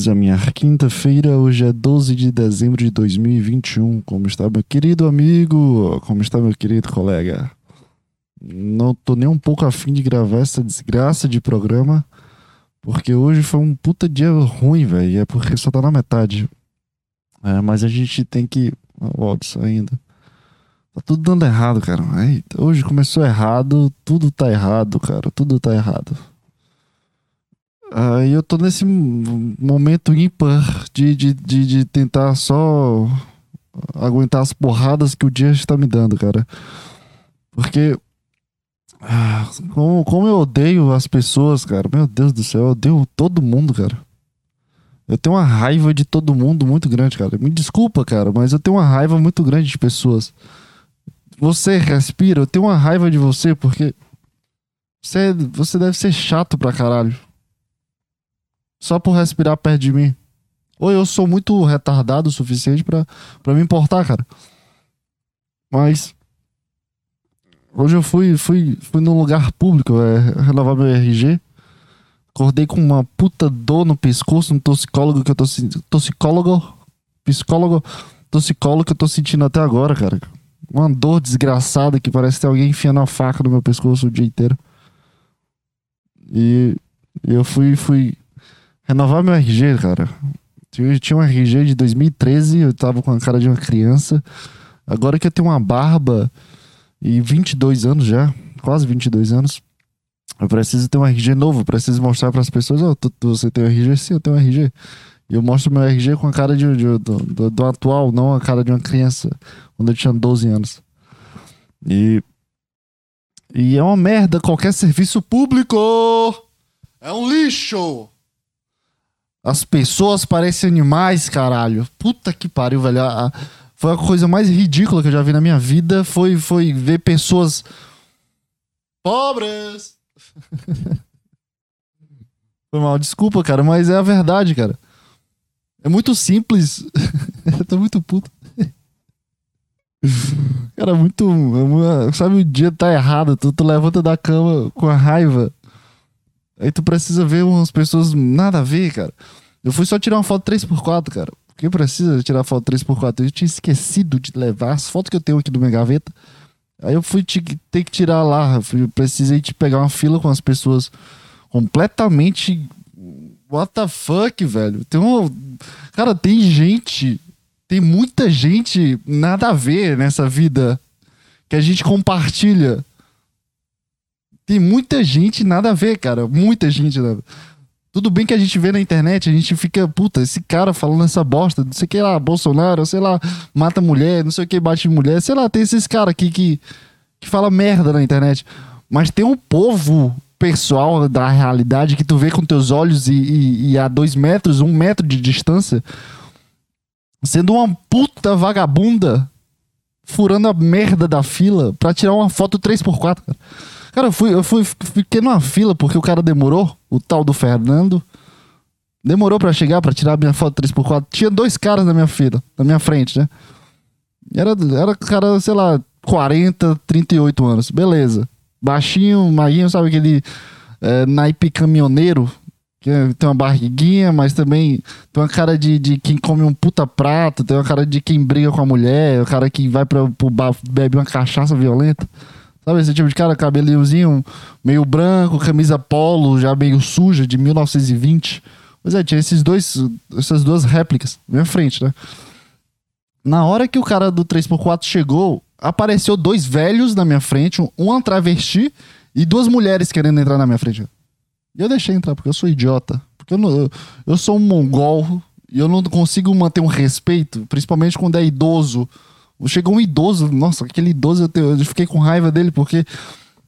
bem-vindos à minha quinta-feira. Hoje é 12 de dezembro de 2021. Como está meu querido amigo? Como está meu querido colega? Não tô nem um pouco afim de gravar essa desgraça de programa, porque hoje foi um puta dia ruim, velho. É porque só tá na metade. É, mas a gente tem que. Ó, oh, ainda. Tá tudo dando errado, cara. Eita, hoje começou errado, tudo tá errado, cara. Tudo tá errado. Aí eu tô nesse momento ímpar de, de, de, de, tentar só aguentar as porradas que o dia está me dando, cara. Porque. Ah, como, como eu odeio as pessoas, cara. Meu Deus do céu, eu odeio todo mundo, cara. Eu tenho uma raiva de todo mundo muito grande, cara. Me desculpa, cara, mas eu tenho uma raiva muito grande de pessoas. Você respira, eu tenho uma raiva de você porque. Você, você deve ser chato pra caralho só por respirar perto de mim. Ou eu sou muito retardado o suficiente para me importar, cara. Mas. Hoje eu fui, fui, fui num lugar público, é, renovar meu RG. Acordei com uma puta dor no pescoço, um toxicólogo que eu tô Toxicólogo? Psicólogo? Toxicólogo que eu tô sentindo até agora, cara. Uma dor desgraçada que parece ter alguém enfiando a faca no meu pescoço o dia inteiro. E eu fui, fui Renovar meu RG, cara. Eu tinha um RG de 2013, eu tava com a cara de uma criança. Agora que eu tenho uma barba e 22 anos já, quase 22 anos, eu preciso ter um RG novo, preciso mostrar para as pessoas, oh, tu, você tem um RG? Sim, eu tenho um RG. E eu mostro meu RG com a cara de, de do, do, do, atual, não a cara de uma criança, quando eu tinha 12 anos. E e é uma merda qualquer serviço público. É um lixo. As pessoas parecem animais, caralho. Puta que pariu, velho. A, a, foi a coisa mais ridícula que eu já vi na minha vida. Foi, foi ver pessoas pobres. foi mal, desculpa, cara, mas é a verdade, cara. É muito simples. eu tô muito puto. Cara, muito. Sabe, o dia tá errado. Tu, tu levanta da cama com a raiva. Aí tu precisa ver umas pessoas nada a ver, cara. Eu fui só tirar uma foto 3x4, cara. Quem precisa tirar foto 3x4? Eu tinha esquecido de levar as fotos que eu tenho aqui do minha gaveta. Aí eu fui ter que tirar lá. Eu precisei de pegar uma fila com as pessoas completamente. What the fuck, velho? Tem um. Cara, tem gente. Tem muita gente nada a ver nessa vida que a gente compartilha. Tem muita gente nada a ver, cara. Muita gente. Nada. Tudo bem que a gente vê na internet, a gente fica, puta, esse cara falando essa bosta, não sei o que lá, Bolsonaro, sei lá, mata mulher, não sei o que, bate mulher, sei lá, tem esses caras aqui que, que fala merda na internet. Mas tem um povo pessoal da realidade que tu vê com teus olhos e, e, e a dois metros, um metro de distância, sendo uma puta vagabunda, furando a merda da fila pra tirar uma foto 3x4, cara. Cara, eu fui, eu fui, fiquei numa fila porque o cara demorou, o tal do Fernando. Demorou para chegar para tirar minha foto 3x4. Tinha dois caras na minha fila, na minha frente, né? Era, era cara, sei lá, 40, 38 anos. Beleza. Baixinho, maguinho, sabe aquele é, naipe caminhoneiro? Que tem uma barriguinha, mas também tem uma cara de, de quem come um puta prato, tem uma cara de quem briga com a mulher, o cara que vai pra, pro bar, bebe uma cachaça violenta. Sabe esse tipo de cara, cabelinhozinho meio branco, camisa polo, já meio suja, de 1920. Pois é, tinha esses dois, essas duas réplicas na minha frente, né? Na hora que o cara do 3x4 chegou, apareceu dois velhos na minha frente, um travesti e duas mulheres querendo entrar na minha frente. E eu deixei entrar, porque eu sou idiota. Porque eu, não, eu, eu sou um mongol e eu não consigo manter um respeito, principalmente quando é idoso Chegou um idoso, nossa, aquele idoso, eu, eu fiquei com raiva dele, porque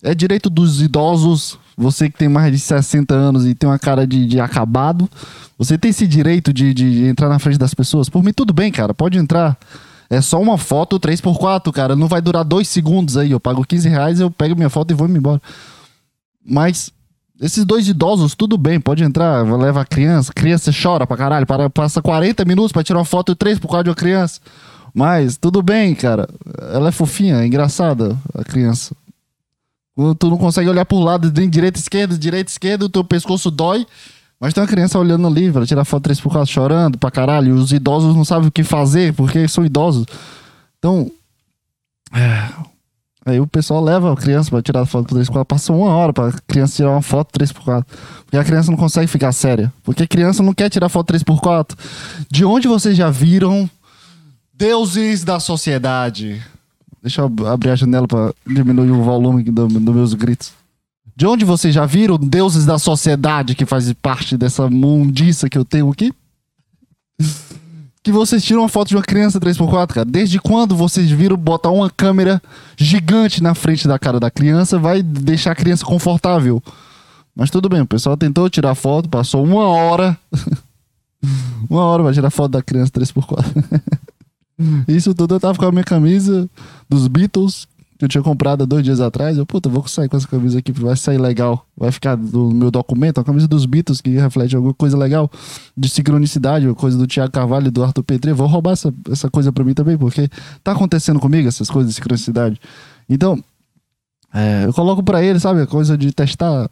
é direito dos idosos, você que tem mais de 60 anos e tem uma cara de, de acabado, você tem esse direito de, de entrar na frente das pessoas. Por mim, tudo bem, cara, pode entrar. É só uma foto 3x4, cara. Não vai durar dois segundos aí. Eu pago 15 reais, eu pego minha foto e vou me embora. Mas esses dois idosos, tudo bem, pode entrar, leva a criança. Criança chora pra caralho, para, passa 40 minutos pra tirar uma foto 3 por causa de uma criança. Mas tudo bem, cara. Ela é fofinha, é engraçada, a criança. Quando tu não consegue olhar pro lado, nem direita, esquerda, direita, esquerda, o teu pescoço dói. Mas tem uma criança olhando ali pra tirar foto 3x4 chorando pra caralho. Os idosos não sabem o que fazer porque são idosos. Então. é, Aí o pessoal leva a criança pra tirar foto 3x4. Passa uma hora pra criança tirar uma foto 3x4. Porque a criança não consegue ficar séria. Porque a criança não quer tirar foto 3x4. De onde vocês já viram deuses da sociedade? Deixa eu ab- abrir a janela pra diminuir o volume do- dos meus gritos. De onde vocês já viram deuses da sociedade que fazem parte dessa mundiça que eu tenho aqui? Que vocês tiram uma foto de uma criança 3x4, cara. Desde quando vocês viram botar uma câmera gigante na frente da cara da criança vai deixar a criança confortável? Mas tudo bem, o pessoal tentou tirar foto, passou uma hora. uma hora pra tirar foto da criança 3x4. Isso tudo eu tava com a minha camisa dos Beatles, que eu tinha comprado há dois dias atrás. Eu, puta, vou sair com essa camisa aqui, vai sair legal. Vai ficar no meu documento, a camisa dos Beatles, que reflete alguma coisa legal de sincronicidade, coisa do Tiago Carvalho e do Arthur Petri. Vou roubar essa, essa coisa pra mim também, porque tá acontecendo comigo essas coisas de sincronicidade. Então, é, eu coloco pra ele, sabe, a coisa de testar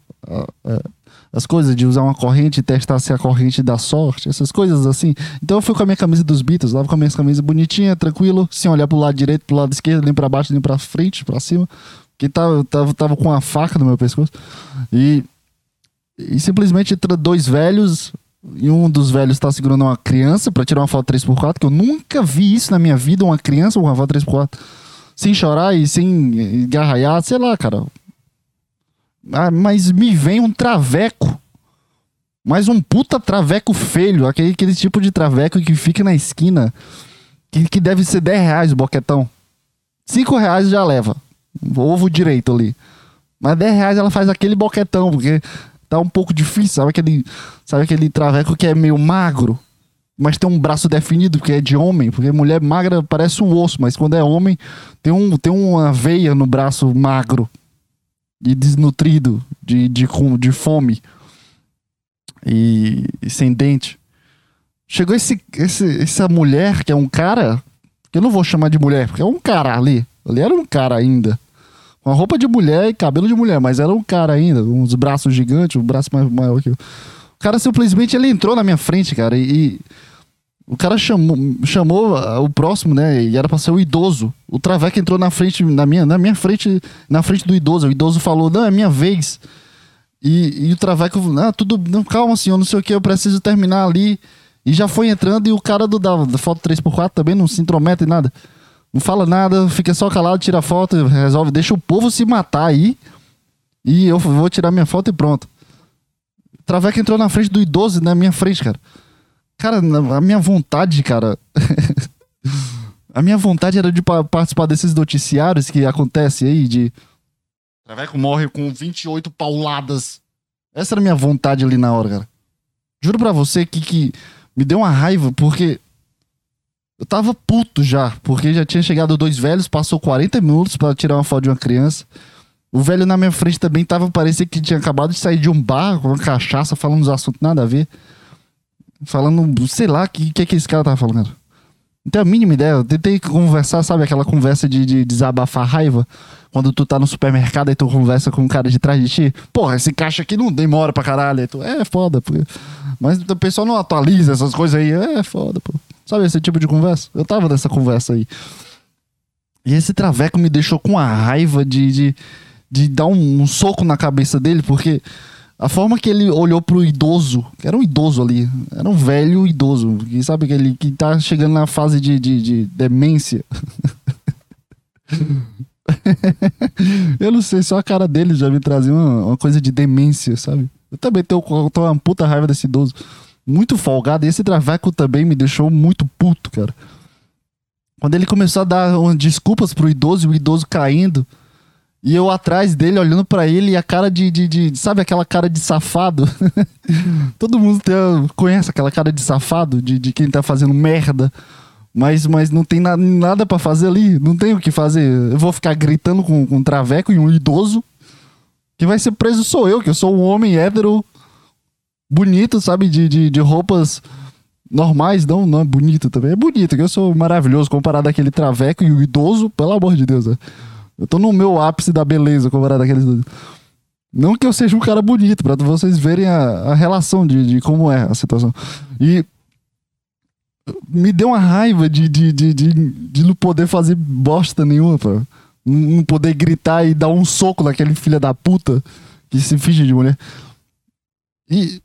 as coisas, de usar uma corrente e testar se a corrente dá sorte, essas coisas assim. Então eu fui com a minha camisa dos Beatles, lá com a minha camisa bonitinha, tranquilo, sem olhar pro lado direito, pro lado esquerdo, nem pra baixo, nem pra frente, pra cima. Que tava, tava, tava com uma faca no meu pescoço. E, e simplesmente entra dois velhos, e um dos velhos tá segurando uma criança pra tirar uma foto 3x4, que eu nunca vi isso na minha vida, uma criança com uma foto 3x4. Sem chorar e sem garraiar, sei lá, cara. Ah, mas me vem um traveco. Mas um puta traveco feio. Aquele, aquele tipo de traveco que fica na esquina. Que, que deve ser 10 reais o boquetão. 5 reais já leva. Ovo direito ali. Mas 10 reais ela faz aquele boquetão, porque tá um pouco difícil. Sabe aquele, sabe aquele traveco que é meio magro? Mas tem um braço definido, porque é de homem. Porque mulher magra parece um osso, mas quando é homem, tem, um, tem uma veia no braço magro e desnutrido, de, de, de fome e, e sem dente. Chegou esse, esse, essa mulher, que é um cara, que eu não vou chamar de mulher, porque é um cara ali. Ali era um cara ainda. Com a roupa de mulher e cabelo de mulher, mas era um cara ainda, uns braços gigantes, um braço mais maior que eu. O cara simplesmente ele entrou na minha frente, cara, e, e o cara chamou, chamou o próximo, né? E era pra ser o idoso. O Traveco entrou na frente, na minha, na minha frente, na frente do idoso. O idoso falou: Não, é minha vez. E, e o Traveco, ah, tudo, não, calma, senhor, não sei o que, eu preciso terminar ali. E já foi entrando e o cara do, da, da foto 3x4 também não se intromete em nada. Não fala nada, fica só calado, tira a foto, resolve, deixa o povo se matar aí. E eu vou tirar minha foto e pronto. O Traveco entrou na frente do idoso, na minha frente, cara. Cara, a minha vontade, cara. a minha vontade era de pa- participar desses noticiários que acontece aí de. Traveco morre com 28 pauladas. Essa era a minha vontade ali na hora, cara. Juro pra você que, que me deu uma raiva, porque. Eu tava puto já, porque já tinha chegado dois velhos, passou 40 minutos pra tirar uma foto de uma criança. O velho na minha frente também tava, parecia que tinha acabado de sair de um bar com uma cachaça, falando uns assuntos nada a ver. Falando, sei lá, o que, que, que esse cara tava falando. Não tenho a mínima ideia. Eu tentei conversar, sabe? Aquela conversa de, de desabafar raiva. Quando tu tá no supermercado e tu conversa com um cara de trás de ti. Porra, esse caixa aqui não demora pra caralho. Tu, é foda, pô. Mas o pessoal não atualiza essas coisas aí. É foda, pô. Sabe esse tipo de conversa? Eu tava nessa conversa aí. E esse traveco me deixou com a raiva de, de, de dar um, um soco na cabeça dele, porque a forma que ele olhou pro idoso, que era um idoso ali, era um velho idoso, que sabe aquele que tá chegando na fase de, de, de demência. eu não sei, só a cara dele já me trazia uma, uma coisa de demência, sabe? Eu também tenho, uma puta raiva desse idoso. Muito folgado. E esse traveco também me deixou muito puto, cara. Quando ele começou a dar desculpas pro idoso e o idoso caindo. E eu atrás dele, olhando pra ele, e a cara de, de, de- Sabe aquela cara de safado? Todo mundo tem- conhece aquela cara de safado, de, de quem tá fazendo merda. Mas, mas não tem na, nada pra fazer ali. Não tem o que fazer. Eu vou ficar gritando com, com um traveco e um idoso. Quem vai ser preso sou eu, que eu sou um homem hétero. Bonito, sabe? De, de, de roupas normais. Não, não é bonito também. É bonito, que eu sou maravilhoso comparado àquele traveco e o idoso. Pelo amor de Deus, né? Eu tô no meu ápice da beleza comparado àqueles dois. Não que eu seja um cara bonito, pra vocês verem a, a relação de, de como é a situação. E me deu uma raiva de, de, de, de, de não poder fazer bosta nenhuma, pô. Não poder gritar e dar um soco naquele filho da puta que se finge de mulher. E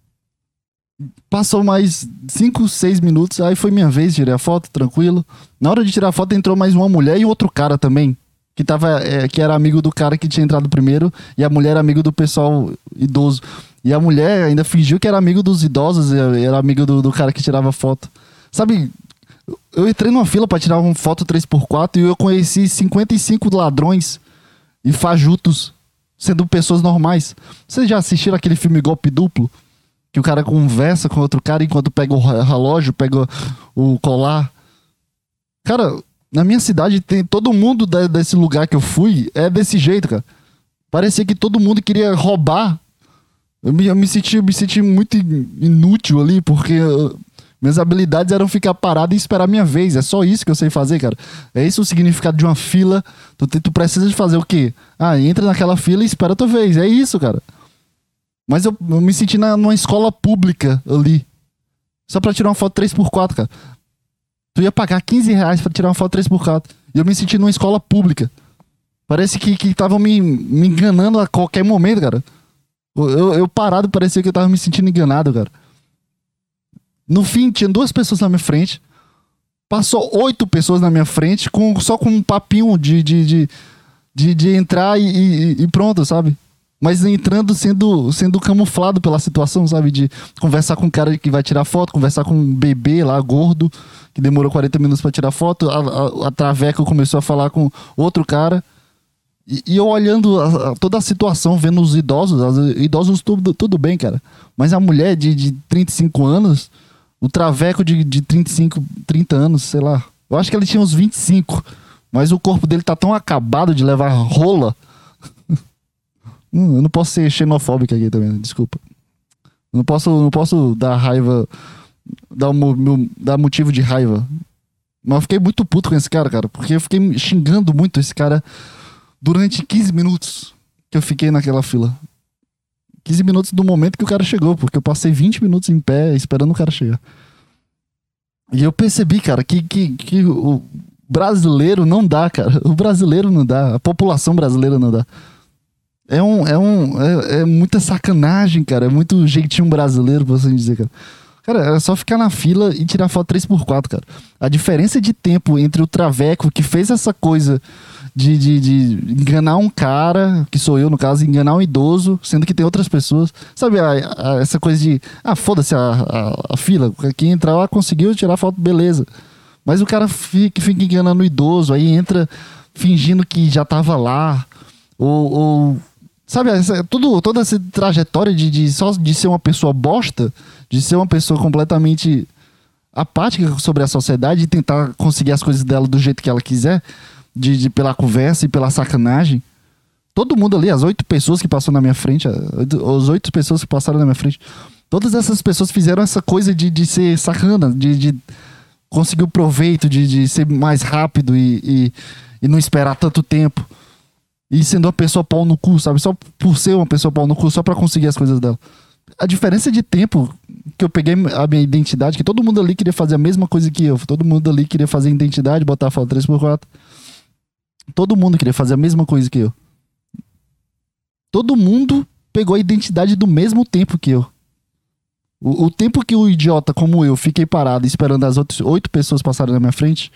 passou mais 5, 6 minutos, aí foi minha vez, tirei a foto, tranquilo. Na hora de tirar a foto entrou mais uma mulher e outro cara também. Que, tava, é, que era amigo do cara que tinha entrado primeiro, e a mulher era amigo do pessoal idoso. E a mulher ainda fingiu que era amigo dos idosos, era amigo do, do cara que tirava foto. Sabe, eu entrei numa fila para tirar uma foto 3x4 e eu conheci 55 ladrões e fajutos, sendo pessoas normais. Vocês já assistiram aquele filme Golpe Duplo? Que o cara conversa com outro cara enquanto pega o relógio, pega o colar. Cara, na minha cidade tem todo mundo desse lugar que eu fui é desse jeito, cara. Parecia que todo mundo queria roubar. Eu me, eu me senti, eu me senti muito inútil ali, porque minhas habilidades eram ficar parado e esperar minha vez. É só isso que eu sei fazer, cara. É isso o significado de uma fila. Tu, tu precisa de fazer o quê? Ah, entra naquela fila e espera a tua vez. É isso, cara. Mas eu, eu me senti na, numa escola pública ali. Só pra tirar uma foto 3x4, cara. Tu ia pagar 15 reais pra tirar uma foto 3x4. E eu me senti numa escola pública. Parece que estavam me, me enganando a qualquer momento, cara. Eu, eu parado, parecia que eu tava me sentindo enganado, cara. No fim, tinha duas pessoas na minha frente. Passou oito pessoas na minha frente, com, só com um papinho de, de, de, de, de entrar e, e, e, pronto, sabe? Mas entrando sendo, sendo camuflado pela situação, sabe? De conversar com um cara que vai tirar foto, conversar com um bebê lá, gordo, que demorou 40 minutos para tirar foto. A, a, a Traveca começou a falar com outro cara. E, e eu olhando a, a, toda a situação, vendo os idosos, os idosos tudo, tudo bem, cara. Mas a mulher de, de 35 anos o Traveco de, de 35, 30 anos, sei lá. Eu acho que ele tinha uns 25. Mas o corpo dele tá tão acabado de levar rola. Hum, eu não posso ser xenofóbico aqui também, desculpa. Eu não posso, não posso dar raiva. Dar, um, dar motivo de raiva. Mas eu fiquei muito puto com esse cara, cara. Porque eu fiquei xingando muito esse cara durante 15 minutos que eu fiquei naquela fila. 15 minutos do momento que o cara chegou, porque eu passei 20 minutos em pé esperando o cara chegar. E eu percebi, cara, que, que, que o brasileiro não dá, cara. O brasileiro não dá. A população brasileira não dá. É um. É, um, é, é muita sacanagem, cara. É muito jeitinho brasileiro, você dizer, cara. Cara, é só ficar na fila e tirar foto 3x4, cara. A diferença de tempo entre o Traveco, que fez essa coisa de, de, de, enganar um cara, que sou eu no caso, enganar um idoso, sendo que tem outras pessoas. Sabe, a, a, essa coisa de, ah, foda-se a, a, a, fila, quem entrar lá conseguiu tirar foto, beleza. Mas o cara fica, fica enganando o idoso, aí entra fingindo que já tava lá, ou, ou sabe, essa, tudo, toda essa trajetória de, de, só de ser uma pessoa bosta, de ser uma pessoa completamente apática sobre a sociedade e tentar conseguir as coisas dela do jeito que ela quiser, de, de, pela conversa e pela sacanagem. Todo mundo ali, as oito pessoas que passaram na minha frente, as oito pessoas que passaram na minha frente, todas essas pessoas fizeram essa coisa de, de ser sacana, de, de conseguir o proveito, de, de ser mais rápido e, e, e não esperar tanto tempo. E sendo uma pessoa pau no cu, sabe? Só por ser uma pessoa pau no cu, só para conseguir as coisas dela. A diferença de tempo que eu peguei a minha identidade, que todo mundo ali queria fazer a mesma coisa que eu. Todo mundo ali queria fazer identidade, botar a foto 3x4. Todo mundo queria fazer a mesma coisa que eu. Todo mundo pegou a identidade do mesmo tempo que eu. O, o tempo que o idiota como eu fiquei parado esperando as outras oito pessoas passarem na minha frente.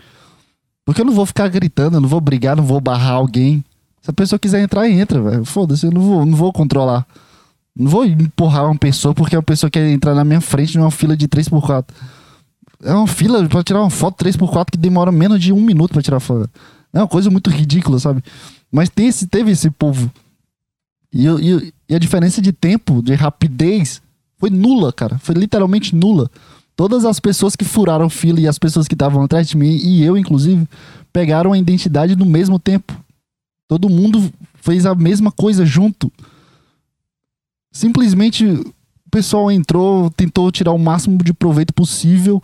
Porque eu não vou ficar gritando, eu não vou brigar, não vou barrar alguém. Se a pessoa quiser entrar, entra, velho. Foda-se, eu não vou, não vou controlar. Não vou empurrar uma pessoa porque uma pessoa quer entrar na minha frente numa fila de 3x4. É uma fila pra tirar uma foto 3x4 que demora menos de um minuto pra tirar foto. É uma coisa muito ridícula, sabe? Mas tem esse, teve esse povo. E, e, e a diferença de tempo, de rapidez, foi nula, cara. Foi literalmente nula. Todas as pessoas que furaram fila e as pessoas que estavam atrás de mim, e eu, inclusive, pegaram a identidade no mesmo tempo. Todo mundo fez a mesma coisa junto. Simplesmente o pessoal entrou, tentou tirar o máximo de proveito possível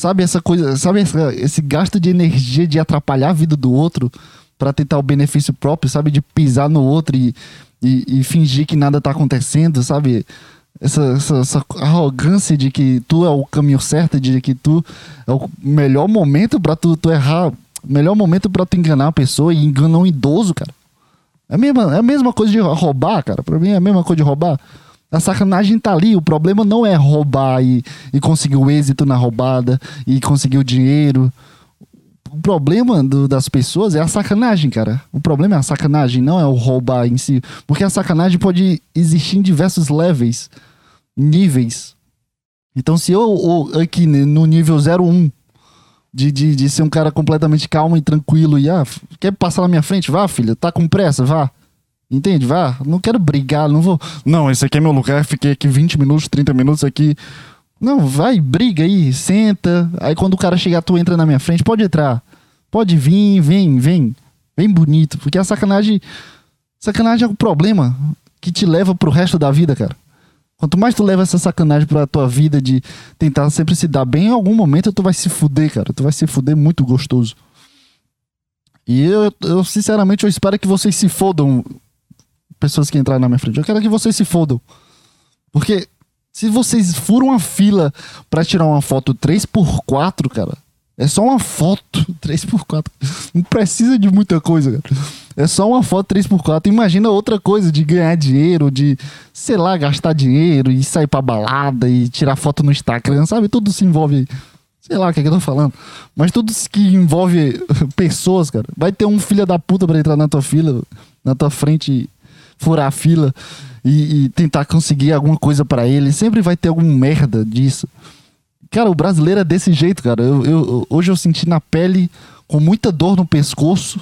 Sabe essa coisa, sabe essa, esse gasto de energia de atrapalhar a vida do outro para tentar o benefício próprio, sabe? De pisar no outro e, e, e fingir que nada tá acontecendo, sabe? Essa, essa, essa, arrogância de que tu é o caminho certo, de que tu é o melhor momento para tu, tu errar, melhor momento para tu enganar a pessoa e enganar um idoso, cara. É a, mesma, é a mesma coisa de roubar, cara. Pra mim é a mesma coisa de roubar. A sacanagem tá ali. O problema não é roubar e, e conseguir o êxito na roubada e conseguir o dinheiro. O problema do, das pessoas é a sacanagem, cara. O problema é a sacanagem, não é o roubar em si. Porque a sacanagem pode existir em diversos levels, níveis. Então, se eu, eu aqui no nível 01 de, de, de ser um cara completamente calmo e tranquilo e ah, quer passar na minha frente? Vá, filha, tá com pressa, vá. Entende? Vá. Não quero brigar, não vou. Não, esse aqui é meu lugar, fiquei aqui 20 minutos, 30 minutos aqui. Não, vai, briga aí, senta. Aí quando o cara chegar, tu entra na minha frente, pode entrar. Pode vir, vem, vem. Vem bonito. Porque a sacanagem. Sacanagem é o problema que te leva pro resto da vida, cara. Quanto mais tu leva essa sacanagem pra tua vida de tentar sempre se dar bem, em algum momento tu vai se fuder, cara. Tu vai se fuder muito gostoso. E eu, eu sinceramente, eu espero que vocês se fodam, pessoas que entraram na minha frente. Eu quero que vocês se fodam. Porque se vocês furam a fila para tirar uma foto 3x4, cara, é só uma foto 3x4. Não precisa de muita coisa, cara. É só uma foto 3x4. Imagina outra coisa de ganhar dinheiro, de, sei lá, gastar dinheiro e sair pra balada e tirar foto no Instagram, sabe? Tudo se envolve. Sei lá o que, é que eu tô falando. Mas tudo que envolve pessoas, cara. Vai ter um filho da puta pra entrar na tua fila, na tua frente, furar a fila e, e tentar conseguir alguma coisa para ele. Sempre vai ter algum merda disso. Cara, o brasileiro é desse jeito, cara. Eu, eu, hoje eu senti na pele, com muita dor no pescoço.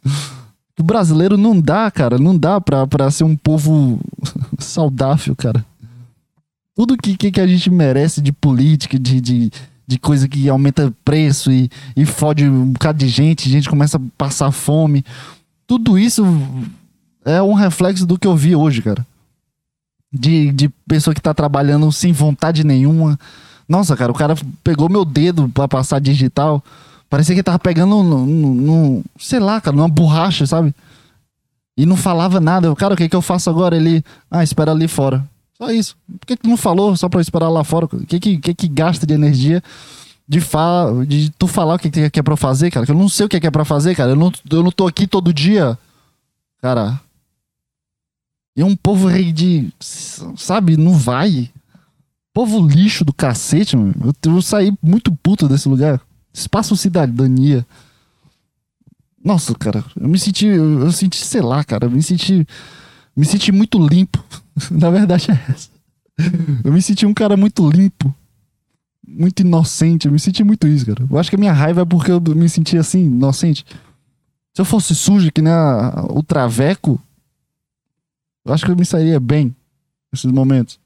o brasileiro não dá, cara. Não dá pra, pra ser um povo saudável, cara. Tudo que, que, a gente merece de política, de, de, de coisa que aumenta preço e, e fode um bocado de gente, gente começa a passar fome. Tudo isso é um reflexo do que eu vi hoje, cara. De, de pessoa que tá trabalhando sem vontade nenhuma, nossa, cara, o cara pegou meu dedo para passar digital. Parecia que ele tava pegando no, no, no, sei lá, cara, numa borracha, sabe? E não falava nada. Cara, o que, que eu faço agora? Ele, ah, espera ali fora. Só isso. Por que, que não falou só pra eu esperar lá fora? O que, que, que, que gasta de energia de, fa de tu falar o que, que é pra fazer, cara? Que eu não sei o que é pra fazer, cara. Eu não, eu não tô aqui todo dia. Cara. E um povo rei de. Sabe, não vai. Povo lixo do cacete, mano. Eu, eu saí muito puto desse lugar. Espaço Cidadania. Nossa, cara, eu me senti, eu, eu senti, sei lá, cara, eu me senti, me senti muito limpo. Na verdade é essa. Eu me senti um cara muito limpo, muito inocente. Eu me senti muito isso, cara. Eu acho que a minha raiva é porque eu me senti assim, inocente. Se eu fosse sujo que nem a, o traveco, eu acho que eu me sairia bem nesses momentos.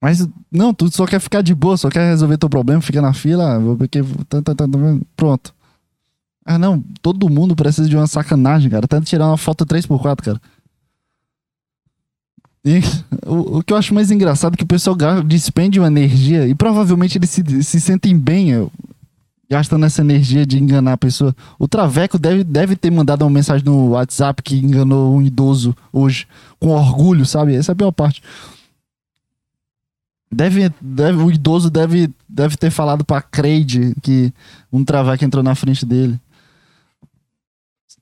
Mas, não, tu só quer ficar de boa, só quer resolver teu problema, fica na fila, porque. Tá, tá, pronto. Ah, não, todo mundo precisa de uma sacanagem, cara. Tenta tirar uma foto 3x4, cara. E o, o, que eu acho mais engraçado é que o pessoal despende uma energia e provavelmente eles se, se sentem bem eu, gastando essa energia de enganar a pessoa. O Traveco deve, deve ter mandado uma mensagem no WhatsApp que enganou um idoso hoje, com orgulho, sabe? Essa é a pior parte. Deve, deve, o idoso deve, deve ter falado pra Creide que um traveco entrou na frente dele.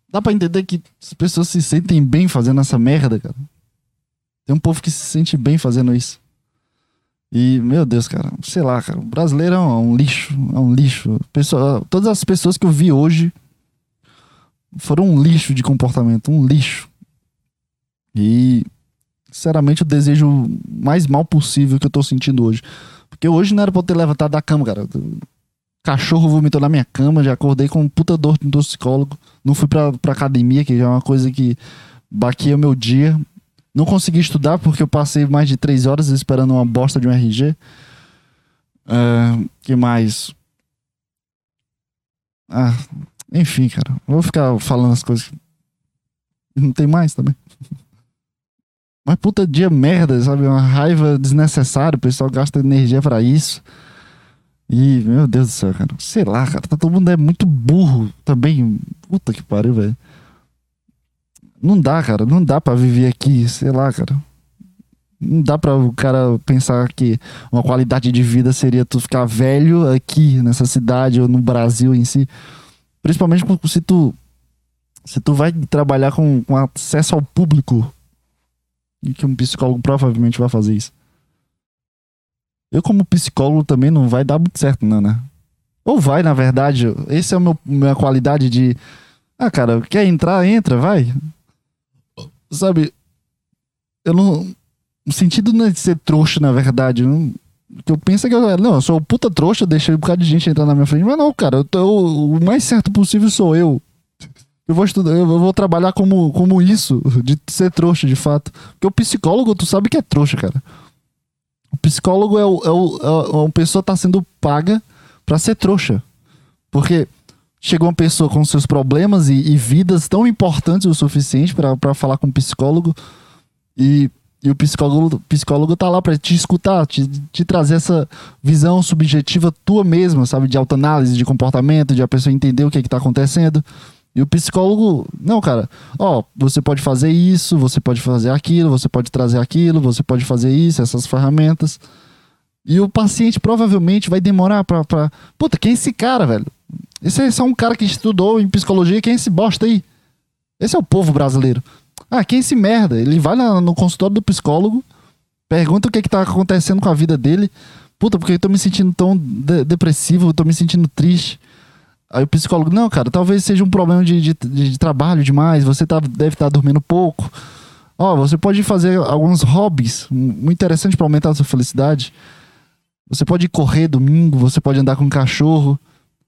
Dá pra entender que as pessoas se sentem bem fazendo essa merda, cara. Tem um povo que se sente bem fazendo isso. E, meu Deus, cara, sei lá, cara. O brasileiro é um, é lixo. É um lixo. Pessoa, todas as pessoas que eu vi hoje foram um lixo de comportamento. Um lixo. E sinceramente, o desejo mais mal possível que eu tô sentindo hoje. Porque hoje não era pra eu ter levantado da cama, cara. Cachorro vomitou na minha cama, já acordei com puta dor do psicólogo. Não fui pra, pra academia, que já é uma coisa que baqueia o meu dia. Não consegui estudar porque eu passei mais de três horas esperando uma bosta de um RG. Uh, que mais? Ah, enfim, cara. Vou ficar falando as coisas. Não tem mais também. Mas puta dia merda, sabe? Uma raiva desnecessária, o pessoal gasta energia para isso. E, meu Deus do céu, cara. Sei lá, cara. Tá, todo mundo é muito burro também. Puta que pariu, velho. Não dá, cara. Não dá para viver aqui, sei lá, cara. Não dá para o cara pensar que uma qualidade de vida seria tu ficar velho aqui nessa cidade ou no Brasil em si. Principalmente se tu se tu vai trabalhar com, com acesso ao público e que um psicólogo provavelmente vai fazer isso. Eu como psicólogo também não vai dar muito certo, não, né? Ou vai, na verdade. Esse é a meu, minha qualidade de ah, cara, quer entrar, entra, vai. Sabe? Eu não o sentido não é de ser trouxa, na verdade. Não, que eu penso é que eu, não, eu sou puta trouxa, deixei um bocado de gente entrar na minha frente. Mas não, cara, eu tô, o mais certo possível sou eu. Eu vou estudar, eu vou trabalhar como, como isso, de ser trouxa, de fato. Porque o psicólogo, tu sabe que é trouxa, cara. O psicólogo é, o, é, o, é uma pessoa que tá sendo paga para ser trouxa. Porque chegou uma pessoa com seus problemas e, e vidas tão importantes o suficiente para falar com um psicólogo e e o psicólogo, psicólogo tá lá para te escutar, te, te trazer essa visão subjetiva tua mesma, sabe? De autoanálise, de comportamento, de a pessoa entender o que é que tá acontecendo. E o psicólogo, não, cara, ó, você pode fazer isso, você pode fazer aquilo, você pode trazer aquilo, você pode fazer isso, essas ferramentas. E o paciente provavelmente vai demorar pra. pra... Puta, quem é esse cara, velho? Esse é só um cara que estudou em psicologia, quem é esse bosta aí? Esse é o povo brasileiro. Ah, quem é esse merda? Ele vai no consultório do psicólogo, pergunta o que, é que tá acontecendo com a vida dele. Puta, porque eu tô me sentindo tão de depressivo, eu tô me sentindo triste. Aí o psicólogo, não, cara, talvez seja um problema de, de, de trabalho demais, você tá, deve estar tá dormindo pouco. Ó, você pode fazer alguns hobbies muito interessantes para aumentar a sua felicidade. Você pode correr domingo, você pode andar com um cachorro.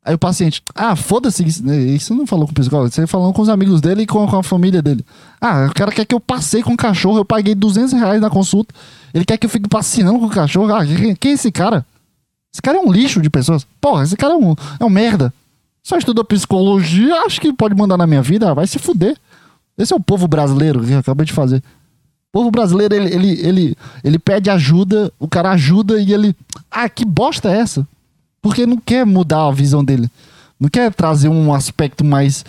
Aí o paciente, ah, foda-se, isso não falou com o psicólogo, você falou com os amigos dele e com, com, a família dele. Ah, o cara quer que eu passei com o cachorro, eu paguei 200 reais na consulta, ele quer que eu fique passeando com o cachorro. Ah, quem, quem é esse cara? Esse cara é um lixo de pessoas. Porra, esse cara é um, é um merda. Só estudou psicologia, acho que pode mandar na minha vida, vai se fuder. Esse é o povo brasileiro que eu acabei de fazer. O povo brasileiro, ele, ele, ele, ele pede ajuda, o cara ajuda e ele. Ah, que bosta é essa? Porque não quer mudar a visão dele. Não quer trazer um aspecto mais.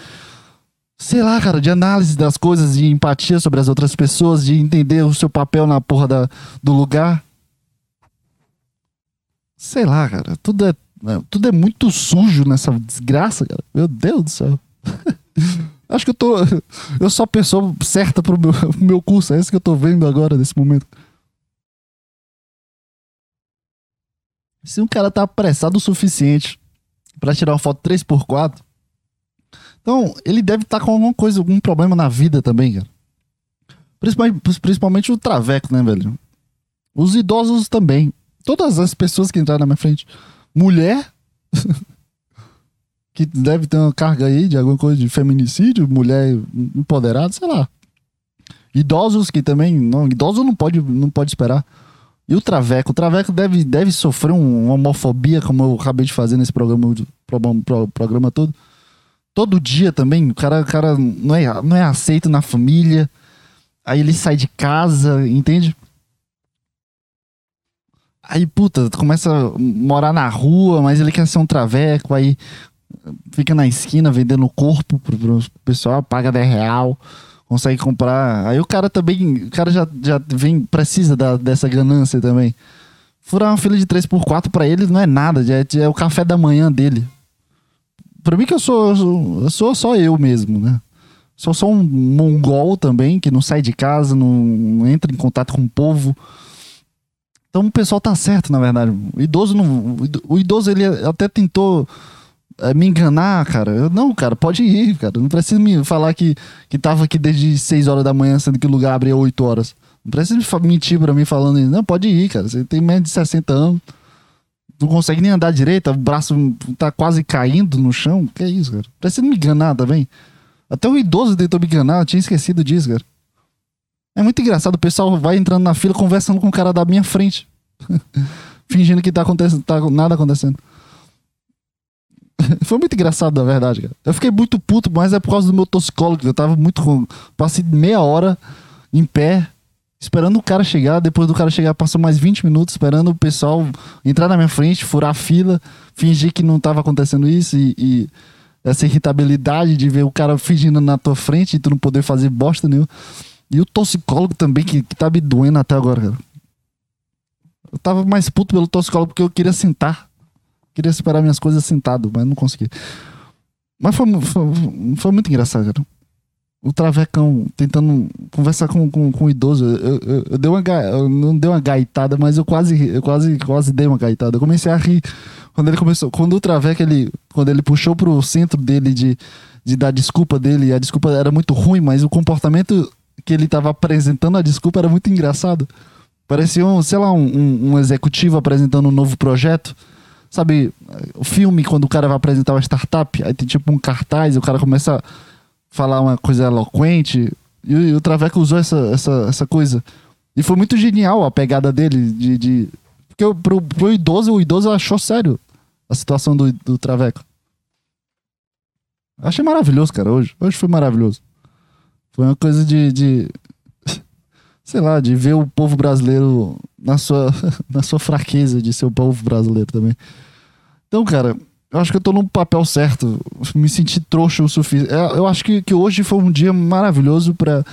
Sei lá, cara, de análise das coisas, de empatia sobre as outras pessoas, de entender o seu papel na porra da, do lugar. Sei lá, cara. Tudo é tudo é muito sujo nessa desgraça, cara. Meu Deus do céu. Acho que eu tô. Eu sou a pessoa certa pro meu, pro meu curso. É isso que eu tô vendo agora, nesse momento. Se um cara tá apressado o suficiente para tirar uma foto 3x4, então ele deve estar tá com alguma coisa, algum problema na vida também, cara. Principalmente, principalmente o traveco, né, velho? Os idosos também. Todas as pessoas que entraram na minha frente. Mulher, que deve ter uma carga aí de alguma coisa de feminicídio, mulher empoderada, sei lá. Idosos que também. Não, idoso não pode, não pode esperar. E o Traveco? O Traveco deve, deve sofrer um, uma homofobia, como eu acabei de fazer nesse programa, pro, pro, programa todo. Todo dia também, o cara, cara não, é, não é aceito na família. Aí ele sai de casa, entende? Aí, puta, começa a morar na rua, mas ele quer ser um traveco, aí fica na esquina vendendo o corpo pro, pro pessoal, paga 10 real consegue comprar. Aí o cara também, o cara já, já vem, precisa da, dessa ganância também. Furar uma fila de 3x4 para ele não é nada, é, é o café da manhã dele. Pra mim que eu sou, eu sou só eu mesmo, né? Sou só um mongol também, que não sai de casa, não entra em contato com o povo. Então o pessoal tá certo, na verdade. O idoso não. O idoso ele até tentou é, me enganar, cara. Eu, não, cara, pode ir, cara. Não precisa me falar que, que tava aqui desde 6 horas da manhã, sendo que o lugar abria 8 horas. Não precisa mentir pra mim falando isso. Não, pode ir, cara. Você tem menos de 60 anos. Não consegue nem andar direito, o braço tá quase caindo no chão. Que é isso, cara? Precisa me enganar também. Até o idoso tentou me enganar, eu tinha esquecido disso, cara. É muito engraçado, o pessoal vai entrando na fila conversando com o cara da minha frente. Fingindo que tá acontecendo, tá nada acontecendo. Foi muito engraçado, na verdade, cara. Eu fiquei muito puto, mas é por causa do meu toxicólogo. Eu tava muito. Passei meia hora em pé, esperando o cara chegar. Depois do cara chegar, passou mais 20 minutos esperando o pessoal entrar na minha frente, furar a fila, fingir que não tava acontecendo isso e. e essa irritabilidade de ver o cara fingindo na tua frente e tu não poder fazer bosta nenhuma. E o toxicólogo também, que, que tá me doendo até agora, cara. Eu tava mais puto pelo toxicólogo porque eu queria sentar. Queria separar minhas coisas sentado, mas não consegui. Mas foi, foi, foi muito engraçado, cara. O travecão tentando conversar com, com, com o idoso. Eu, eu, eu, dei uma, eu não dei uma gaitada, mas eu quase, eu quase, quase dei uma gaitada. Eu comecei a rir quando ele começou. Quando o traveca, ele, quando ele puxou pro centro dele de, de dar desculpa dele, a desculpa era muito ruim, mas o comportamento que ele tava apresentando a desculpa era muito engraçado. Parecia um, sei lá, um, um, um executivo apresentando um novo projeto. Sabe, o filme, quando o cara vai apresentar uma startup, aí tem tipo um cartaz, o cara começa a falar uma coisa eloquente. E, e o Traveco usou essa, essa, essa coisa. E foi muito genial a pegada dele de. de porque pro, pro idoso, o idoso achou sério a situação do, do Traveco. Achei maravilhoso, cara, hoje. Hoje foi maravilhoso. Foi uma coisa de, de. sei lá, de ver o povo brasileiro na sua, na sua fraqueza de ser o povo brasileiro também. Então, cara, eu acho que eu tô no papel certo. Me senti trouxa o suficiente. É, eu acho que, que hoje foi um dia maravilhoso para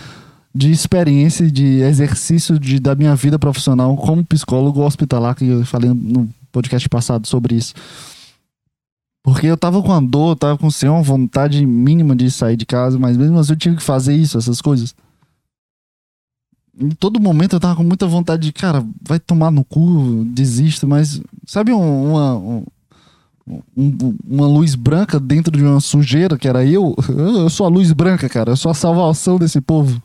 de experiência, de exercício de, da minha vida profissional como psicólogo hospitalar, que eu falei no podcast passado sobre isso. Porque eu tava com a dor, eu tava com sem uma vontade mínima de sair de casa, mas mesmo assim eu tive que fazer isso, essas coisas. Em todo momento eu tava com muita vontade de, cara, vai tomar no cu, desisto, mas sabe uma, uma, um, uma luz branca dentro de uma sujeira que era eu. Eu sou a luz branca, cara. Eu sou a salvação desse povo.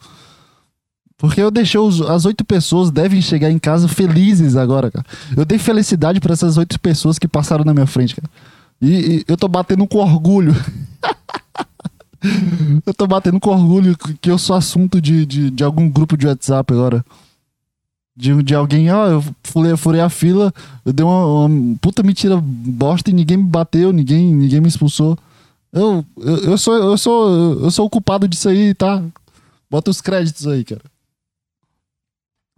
Porque eu deixei os, as oito pessoas devem chegar em casa felizes agora, cara. Eu dei felicidade para essas oito pessoas que passaram na minha frente, cara. E, e eu tô batendo com orgulho. eu tô batendo com orgulho que eu sou assunto de, de, de algum grupo de WhatsApp agora de, de alguém, ó, eu furei, furei a fila, eu dei uma, uma, puta mentira bosta e ninguém me bateu, ninguém, ninguém me expulsou. Eu, eu, eu, sou, eu, sou, eu sou o culpado disso aí, tá? Bota os créditos aí, cara.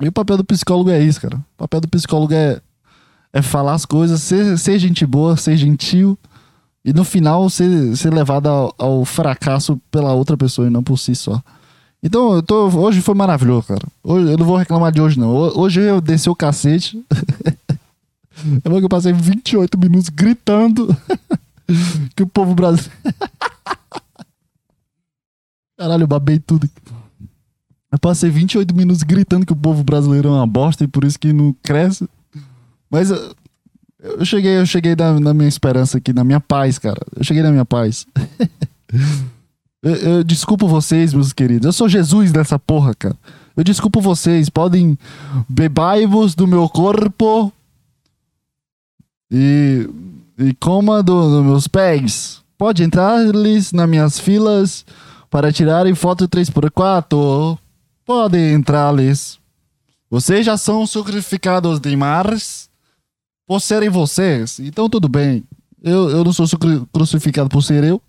E o papel do psicólogo é isso, cara. O papel do psicólogo é, é falar as coisas, ser, ser gente boa, ser gentil. E no final ser, ser levado ao, ao fracasso pela outra pessoa e não por si só. Então, eu tô, hoje foi maravilhoso, cara. Hoje, eu não vou reclamar de hoje, não. Hoje eu desci o cacete. é bom que eu passei 28 minutos gritando que o povo brasileiro. Caralho, eu babei tudo. Eu passei 28 minutos gritando que o povo brasileiro é uma bosta e por isso que não cresce. Mas eu, cheguei, eu cheguei na, na minha esperança aqui, na minha paz, cara. Eu cheguei na minha paz. Eu, eu, desculpo vocês, meus queridos. Eu sou Jesus nessa porra, cara. Eu desculpo vocês. Podem bebai-vos do meu corpo e, e coma dos do meus pés. Pode entrar-lhes nas minhas filas para tirarem foto 3x4. Podem entrar-lhes. Vocês já são sacrificados demais por serem vocês. Então tudo bem. Eu, eu não sou crucificado por ser eu.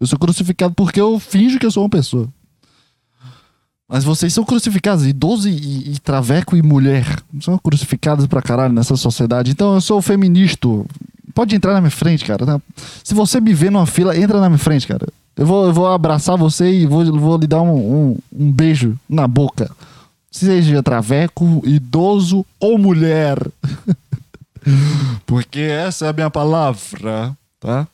Eu sou crucificado porque eu finjo que eu sou uma pessoa. Mas vocês são crucificados, idoso e, e traveco e mulher. São crucificados pra caralho nessa sociedade. Então eu sou feminista. Pode entrar na minha frente, cara. Tá? Se você me vê numa fila, entra na minha frente, cara. Eu vou, eu vou abraçar você e vou, vou lhe dar um, um, um beijo na boca. Seja traveco, idoso ou mulher. Porque essa é a minha palavra, tá?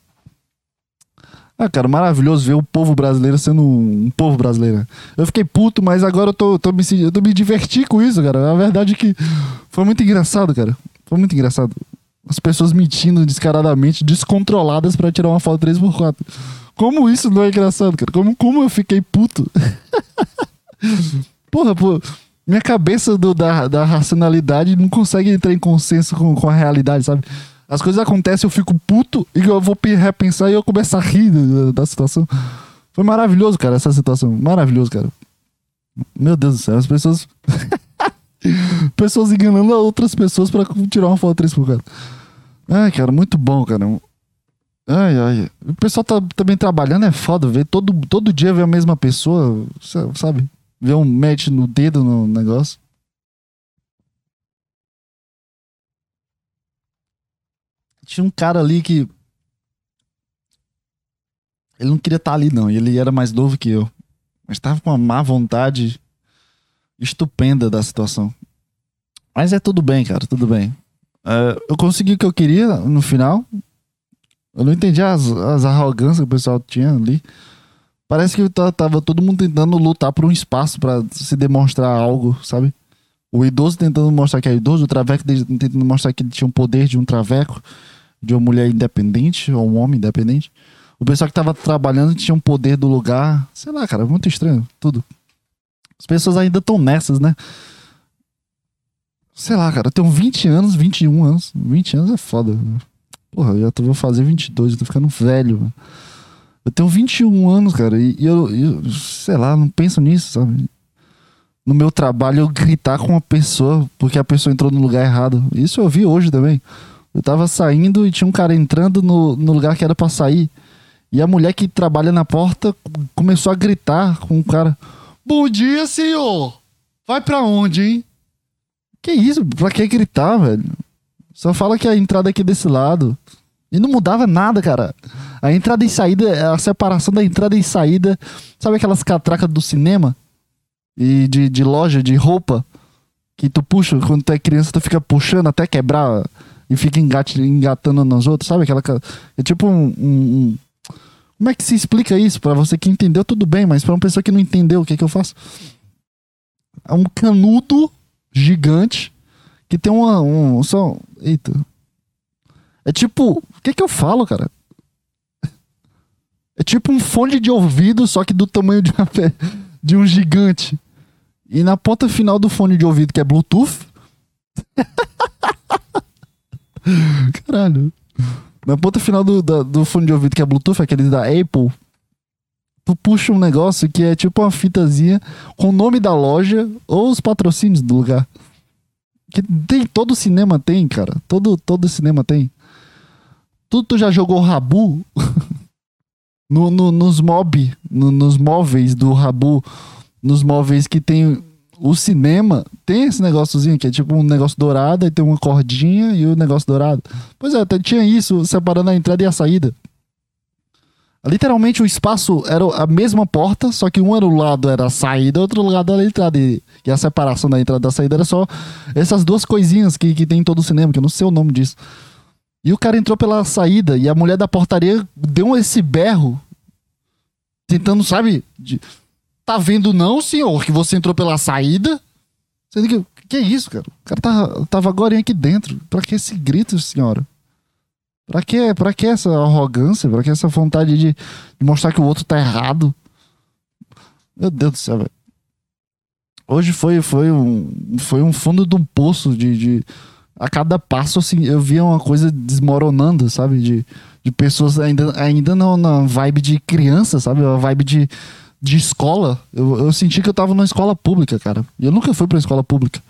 Ah, cara, maravilhoso ver o povo brasileiro sendo um povo brasileiro. Eu fiquei puto, mas agora eu tô, tô me, eu tô me diverti com isso, cara. A verdade é que foi muito engraçado, cara. Foi muito engraçado. As pessoas mentindo descaradamente, descontroladas para tirar uma foto 3x4. Como isso não é engraçado, cara? Como, como eu fiquei puto? Porra, pô. Minha cabeça do, da, da racionalidade não consegue entrar em consenso com, com a realidade, sabe? As coisas acontecem, eu fico puto e eu vou repensar e eu começo a rir da, da situação. Foi maravilhoso, cara, essa situação. Maravilhoso, cara. Meu Deus do céu, as pessoas. pessoas enganando outras pessoas pra tirar uma foto 3 por cara. Ai, cara, muito bom, cara. Ai, ai. O pessoal tá também trabalhando, é foda, ver todo, todo dia ver a mesma pessoa, sabe? Ver um match no dedo no negócio. Tinha um cara ali que. Ele não queria estar ali, não. Ele era mais novo que eu. Mas tava com uma má vontade estupenda da situação. Mas é tudo bem, cara, tudo bem. É, eu consegui o que eu queria no final. Eu não entendi as, as arrogâncias que o pessoal tinha ali. Parece que tava todo mundo tentando lutar por um espaço para se demonstrar algo, sabe? O idoso tentando mostrar que é idoso, o traveco tentando mostrar que ele tinha um poder de um traveco, de uma mulher independente, ou um homem independente. O pessoal que tava trabalhando tinha um poder do lugar. Sei lá, cara, muito estranho, tudo. As pessoas ainda estão nessas, né? Sei lá, cara, eu tenho 20 anos, 21 anos. 20 anos é foda. Porra, eu já tô, vou fazer 22, eu tô ficando velho. Mano. Eu tenho 21 anos, cara, e, e eu, eu, sei lá, não penso nisso, sabe? No meu trabalho, eu gritar com uma pessoa porque a pessoa entrou no lugar errado. Isso eu vi hoje também. Eu tava saindo e tinha um cara entrando no, no lugar que era pra sair. E a mulher que trabalha na porta começou a gritar com o cara: Bom dia, senhor! Vai pra onde, hein? Que isso? Pra que gritar, velho? Só fala que a entrada é aqui desse lado. E não mudava nada, cara. A entrada e saída, a separação da entrada e saída. Sabe aquelas catracas do cinema? E de, de loja, de roupa? Que tu puxa, quando tu é criança, tu fica puxando até quebrar e fica engate, engatando nos outros, sabe? Aquela. É tipo um, um, um. Como é que se explica isso? para você que entendeu, tudo bem, mas pra uma pessoa que não entendeu, o que, é que eu faço? É um canudo gigante que tem uma. Um, só. Eita. É tipo. O que que eu falo, cara? É tipo um fone de ouvido, só que do tamanho de, uma, de um gigante. E na ponta final do fone de ouvido, que é Bluetooth. Caralho. Na ponta final do, do fone de ouvido, que é Bluetooth, aquele da Apple. Tu puxa um negócio que é tipo uma fitazinha com o nome da loja ou os patrocínios do lugar. Que tem, todo cinema tem, cara. Todo, todo cinema tem. Tu, tu já jogou Rabu? no, no, nos mob, no, nos móveis do Rabu, nos móveis que tem o cinema, tem esse negóciozinho que é tipo um negócio dourado, e tem uma cordinha e o negócio dourado. Pois é, tinha isso separando a entrada e a saída. Literalmente o espaço era a mesma porta, só que um era o lado era a saída, outro lado era a entrada. E a separação da entrada e da saída era só essas duas coisinhas que, que tem em todo o cinema, que eu não sei o nome disso. E o cara entrou pela saída e a mulher da portaria deu esse berro, tentando, sabe? De, tá vendo não, senhor, que você entrou pela saída? Você que, que é isso, cara? O cara tava, tava agora aqui dentro. Pra que esse grito, senhora? Pra que, pra que essa arrogância? Pra que essa vontade de, de mostrar que o outro tá errado? Meu Deus do céu, velho. Hoje foi, foi, um, foi um fundo de um poço de, de. A cada passo, assim, eu via uma coisa desmoronando, sabe? De, de pessoas ainda, ainda não na vibe de criança, sabe? A vibe de, de escola. Eu, eu senti que eu tava numa escola pública, cara. Eu nunca fui pra escola pública.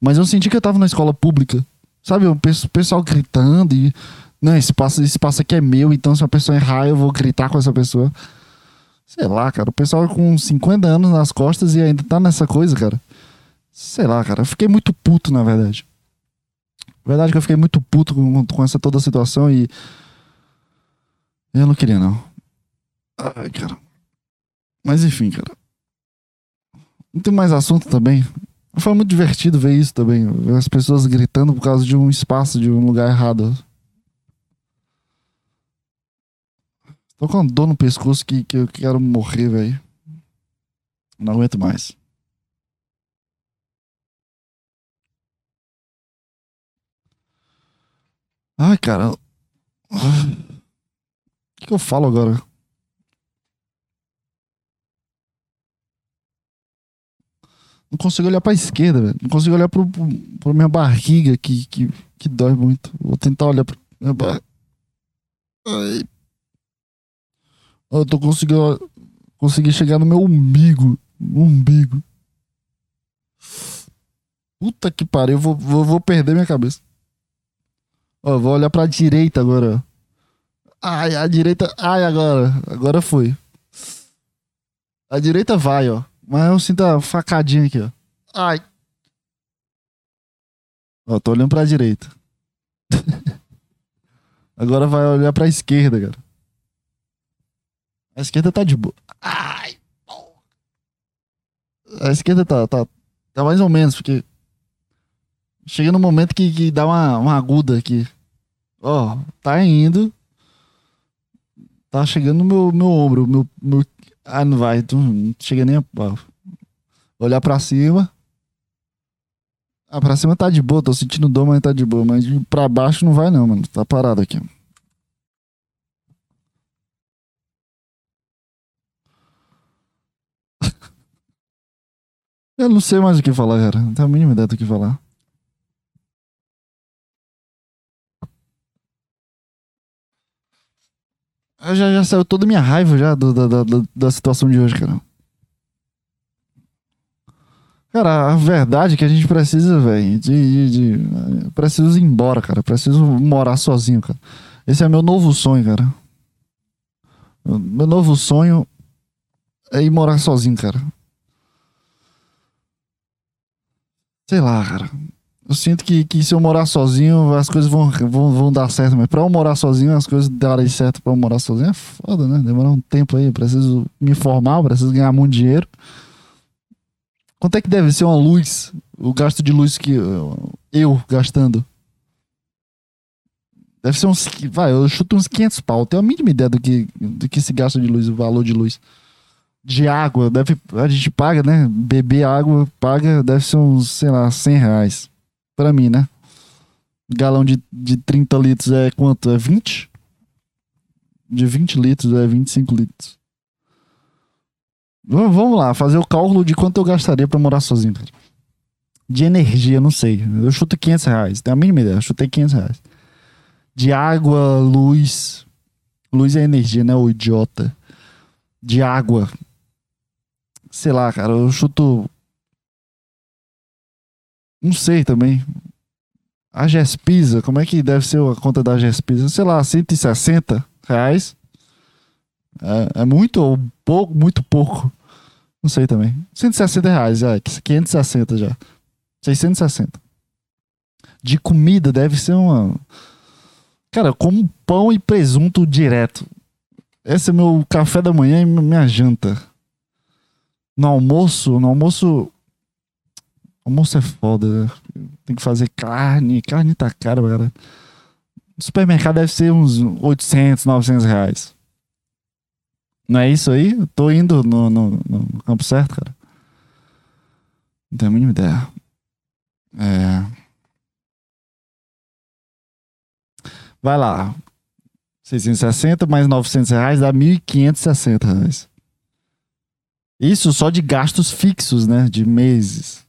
Mas eu senti que eu tava na escola pública. Sabe? O pessoal gritando e não, esse espaço, esse espaço aqui é meu, então se a pessoa errar, eu vou gritar com essa pessoa. Sei lá, cara. O pessoal com 50 anos nas costas e ainda tá nessa coisa, cara. Sei lá, cara. Eu fiquei muito puto, na verdade. Verdade que eu fiquei muito puto com, com essa toda a situação e. Eu não queria, não. Ai, cara. Mas enfim, cara. Não tem mais assunto também. Foi muito divertido ver isso também. Ver as pessoas gritando por causa de um espaço, de um lugar errado. Tô com uma dor no pescoço que, que eu quero morrer, velho. Não aguento mais. Ai, cara. O que, eu falo agora? Não consigo olhar pra esquerda, velho. Não consigo olhar pro, pro, pra minha barriga que, que, que dói muito. Vou tentar olhar pra minha barriga. Ai, eu tô conseguindo consegui chegar no meu umbigo. Umbigo. Puta que pariu, eu vou, vou, vou perder minha cabeça. Ó, vou olhar pra direita agora. Ai, a direita. Ai, agora. Agora foi. A direita vai, ó. Mas eu sinto a facadinha aqui, ó. Ai. Ó, tô olhando pra direita. agora vai olhar pra esquerda, cara. A esquerda tá de boa. Ai. A esquerda tá, tá, tá mais ou menos, porque. Chega no momento que, que dá uma, uma aguda aqui. Ó, tá indo. Tá chegando no meu, meu ombro. Meu, meu... Ah, não vai. Tu não chega nem a. Olhar pra cima. Ah, pra cima tá de boa. Tô sentindo dor, mas tá de boa. Mas pra baixo não vai, não, mano. Tá parado aqui. Eu não sei mais o que falar, cara. Não tenho a mínima ideia do que falar. Já, já saiu toda a minha raiva já do- da, da, da, situação de hoje, cara. Cara, a verdade é que a gente precisa, velho, de, de, de- Preciso ir embora, cara. Preciso morar sozinho, cara. Esse é meu novo sonho, cara. Meu novo sonho é ir morar sozinho, cara. Sei lá, cara. Eu sinto que, que se eu morar sozinho, as coisas vão, vão, vão dar certo. Mas pra eu morar sozinho, as coisas darem certo pra eu morar sozinho é foda, né? Demora um tempo aí. Eu preciso me formar, preciso ganhar muito dinheiro. Quanto é que deve ser uma luz? O gasto de luz que eu, eu gastando? Deve ser uns. Vai, eu chuto uns 500 pau. Eu tenho a mínima ideia do que, do que se gasta de luz, o valor de luz. De água, deve, a gente paga, né? Beber água, paga, deve ser uns, sei lá, 100 reais. Pra mim, né? Galão de, de 30 litros é quanto? É 20? De 20 litros é 25 litros. V- Vamos lá, fazer o cálculo de quanto eu gastaria pra morar sozinho. De energia, não sei. Eu chuto 500 reais. Tenho a mínima ideia. Eu chutei 500 reais. De água, luz. Luz é energia, né? O idiota. De água. Sei lá, cara. Eu chuto. Não sei também. A Gespisa, como é que deve ser a conta da Gespisa? Sei lá, 160 reais. É, é muito ou pouco? Muito pouco. Não sei também. 160 reais, é. 560 já. 660. De comida deve ser uma. Cara, eu como pão e presunto direto. Esse é meu café da manhã e minha janta. No almoço, no almoço. Almoço é foda, né? Tem que fazer carne. Carne tá cara, cara. Supermercado deve ser uns 800, 900 reais. Não é isso aí? Eu tô indo no, no, no campo certo, cara. Não tenho a mínima ideia. É. Vai lá. 660 mais 900 reais dá 1.560 reais. Isso só de gastos fixos, né? De meses.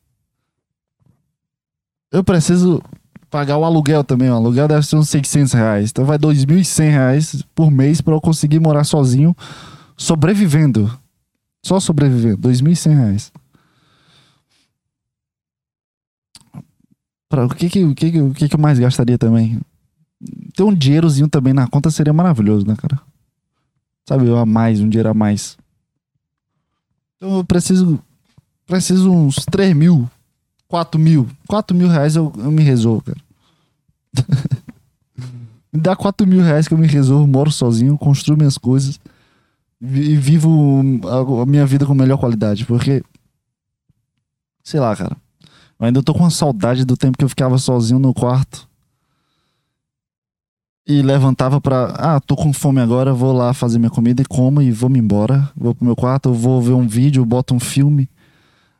Eu preciso pagar o aluguel também. O aluguel deve ser uns 600 reais. Então vai 2.100 reais por mês para eu conseguir morar sozinho, sobrevivendo. Só sobrevivendo. 2.100 reais. Pra, o que que, o que, que- o que que eu mais gastaria também? Ter um dinheirozinho também na conta seria maravilhoso, né, cara? Sabe, a mais, um dinheiro a mais. Então eu preciso. Preciso uns 3 mil, 4 mil. 4 mil reais eu, eu me resolvo, cara. me dá 4 mil reais que eu me resolvo, moro sozinho, construo minhas coisas e vivo a, a minha vida com melhor qualidade. Porque. Sei lá, cara. Eu ainda tô com uma saudade do tempo que eu ficava sozinho no quarto. E levantava pra. Ah, tô com fome agora, vou lá fazer minha comida e como e vou me embora. Vou pro meu quarto, vou ver um vídeo, boto um filme.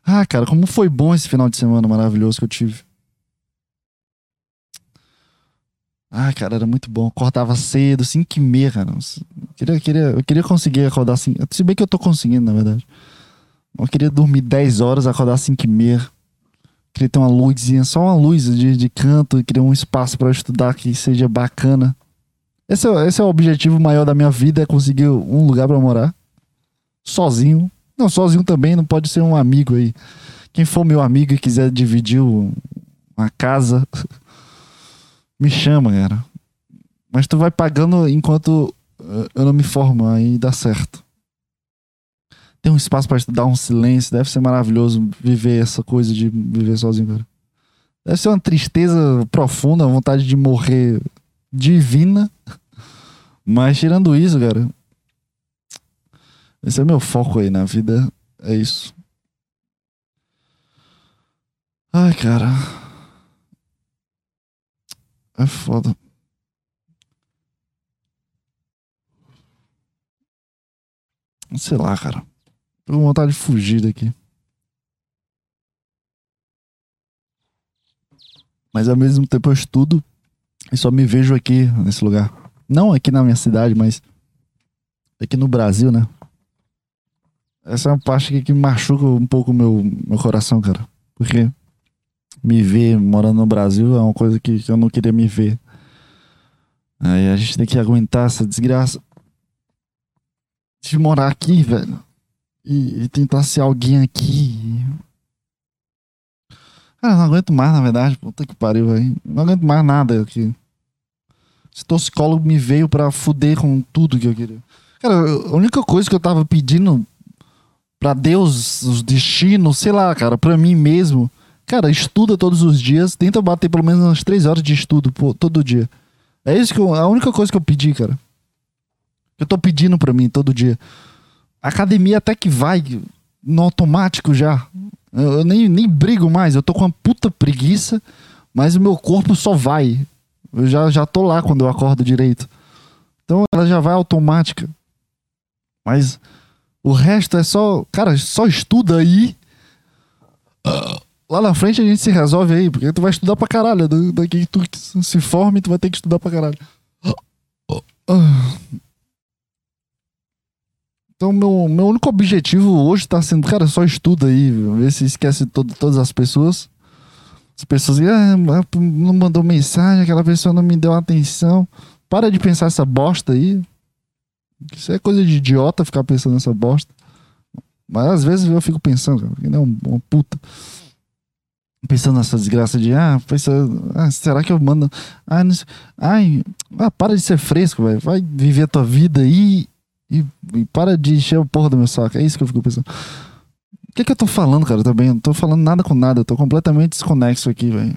Ah, cara, como foi bom esse final de semana maravilhoso que eu tive. Ah, cara, era muito bom. Acordava cedo, 5 e meia, cara. Eu queria, queria, eu queria conseguir acordar 5. Se bem que eu tô conseguindo, na verdade. Eu queria dormir 10 horas, acordar 5 e meia. Queria ter uma luzinha, só uma luz de, de canto, queria um espaço para estudar que seja bacana. Esse é, esse é o objetivo maior da minha vida, é conseguir um lugar para morar. Sozinho. Não, sozinho também, não pode ser um amigo aí. Quem for meu amigo e quiser dividir uma casa, me chama, cara. Mas tu vai pagando enquanto eh, eu não me formo, aí dá certo. Tem um espaço para estudar, um silêncio. Deve ser maravilhoso viver essa coisa de viver sozinho, cara. Deve ser uma tristeza profunda, vontade de morrer divina. Mas tirando isso, cara. Esse é meu foco aí na vida. É isso. Ai, cara. É foda. Sei lá, cara. Tô com vontade de fugir daqui. Mas ao mesmo tempo eu estudo e só me vejo aqui nesse lugar. Não aqui na minha cidade, mas aqui no Brasil, né? Essa é uma parte que machuca um pouco meu, meu coração, cara. Porque me ver morando no Brasil é uma coisa que, que eu não queria me ver. Aí a gente tem que aguentar essa desgraça de morar aqui, velho. E, e tentar ser alguém aqui. Cara, eu não aguento mais, na verdade. Puta que pariu, velho. Não aguento mais nada aqui. Esse toxicólogo me veio pra fuder com tudo que eu queria. Cara, a única coisa que eu tava pedindo pra Deus, os destinos, sei lá, cara, pra mim mesmo. Cara, estuda todos os dias. Tenta bater pelo menos umas três horas de estudo pô, todo dia. É isso que eu, a única coisa que eu pedi, cara. Eu tô pedindo pra mim todo dia. Academia até que vai no automático já. Eu, eu nem, nem brigo mais. Eu tô com uma puta preguiça, mas o meu corpo só vai. Eu já, já tô lá quando eu acordo direito. Então ela já vai automática. Mas o resto é só. Cara, só estuda aí. Lá na frente a gente se resolve aí, porque tu vai estudar pra caralho. Daqui que tu se forme, tu vai ter que estudar pra caralho. Então, meu, meu único objetivo hoje tá sendo, cara, só estuda aí, vê se esquece todo, todas as pessoas. As pessoas ah, não mandou mensagem, aquela pessoa não me deu atenção. Para de pensar essa bosta aí. Isso é coisa de idiota ficar pensando nessa bosta. Mas às vezes eu fico pensando, cara, que não é uma puta. Pensando nessa desgraça de, ah, pensando, ah, será que eu mando. Ah, não, ai, ah, para de ser fresco, velho. Vai viver a tua vida aí e, e, para de encher a porra do meu saco. É isso que eu fico pensando. O que, que eu tô falando, cara? Também. Não tô falando nada com nada. Eu tô completamente desconexo aqui, velho.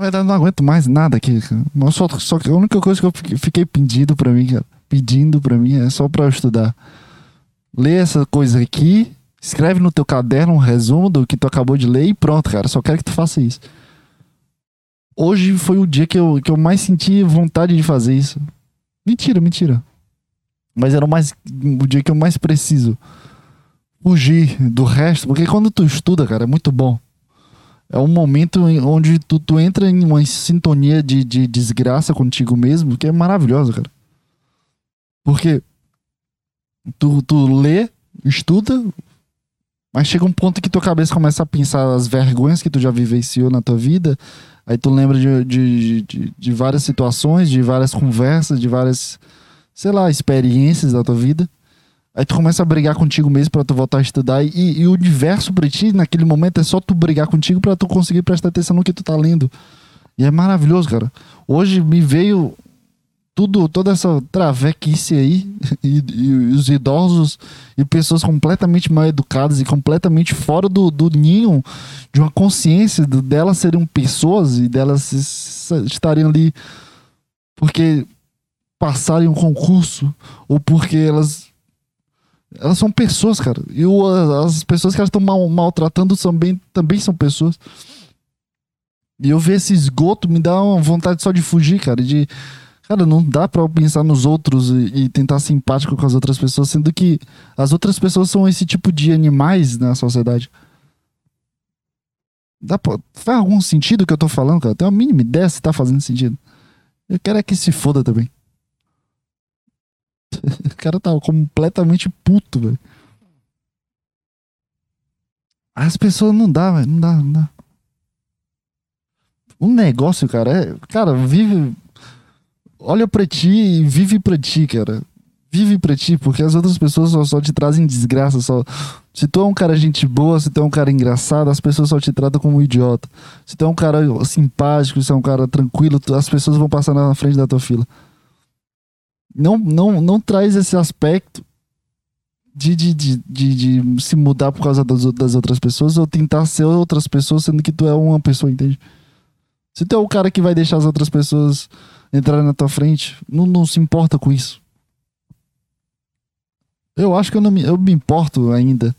Verdade, não aguento mais nada aqui, cara. Só, só a única coisa que eu fiquei pedindo pra mim, pedindo pra mim é só pra eu estudar. Lê essa coisa aqui, escreve no teu caderno um resumo do que tu acabou de ler e pronto, cara. Só quero que tu faça isso. Hoje foi o dia que eu, que eu mais senti vontade de fazer isso. Mentira, mentira. Mas era o, mais, o dia que eu mais preciso fugir do resto. Porque quando tu estuda, cara, é muito bom. É um momento onde tu, tu entra em uma sintonia de, de desgraça contigo mesmo, que é maravilhosa, cara. Porque tu, tu lê, estuda, mas chega um ponto que tua cabeça começa a pensar as vergonhas que tu já vivenciou na tua vida. Aí tu lembra de, de, de, de várias situações, de várias conversas, de várias, sei lá, experiências da tua vida. Aí tu começa a brigar contigo mesmo para tu voltar a estudar. E, e o universo pra ti, naquele momento, é só tu brigar contigo para tu conseguir prestar atenção no que tu tá lendo. E é maravilhoso, cara. Hoje me veio tudo, toda essa travequice aí, e, e, os idosos e pessoas completamente mal educadas e completamente fora do, do ninho de uma consciência de, delas serem pessoas e delas estarem ali porque passarem um concurso ou porque elas elas são pessoas, cara. E o, as pessoas que elas estão mal, maltratando também, também são pessoas. E eu ver esse esgoto me dá uma vontade só de fugir, cara. De, cara, não dá pra pensar nos outros e, e tentar ser empático com as outras pessoas, sendo que as outras pessoas são esse tipo de animais na sociedade. Dá pra, faz algum sentido o que eu tô falando, cara? Tem uma mínima ideia se tá fazendo sentido. Eu quero é que se foda também. O cara tava completamente puto, velho. As pessoas não dá, velho. Não dá, não dá. Um negócio, cara, é. Cara, vive. Olha pra ti e vive pra ti, cara. Vive pra ti, porque as outras pessoas só, só te trazem desgraça. Só... Se tu é um cara gente boa, se tu é um cara engraçado, as pessoas só te tratam como um idiota. Se tu é um cara simpático, se é um cara tranquilo, as pessoas vão passar na frente da tua fila não, não, não traz esse aspecto de, de, de, de, de se mudar por causa das, das outras pessoas ou tentar ser outras pessoas, sendo que tu é uma pessoa, entende? Se tu é o cara que vai deixar as outras pessoas entrarem na tua frente, não, não se importa com isso. Eu acho que eu não me, eu me importo ainda.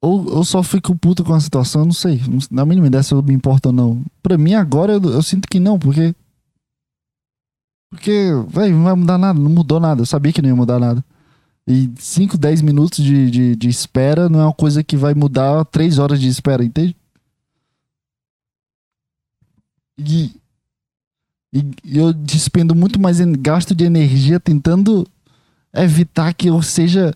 Ou eu só fico puto com a situação, não sei. Na mínima ideia se eu me importo ou não. Pra mim, agora, eu, eu sinto que não, porque. Porque, velho, não vai mudar nada, não mudou nada. Eu sabia que não ia mudar nada. E 5, 10 minutos de, de, de, espera não é uma coisa que vai mudar 3 horas de espera, entende? E, e eu despendo muito mais gasto de energia tentando evitar que eu seja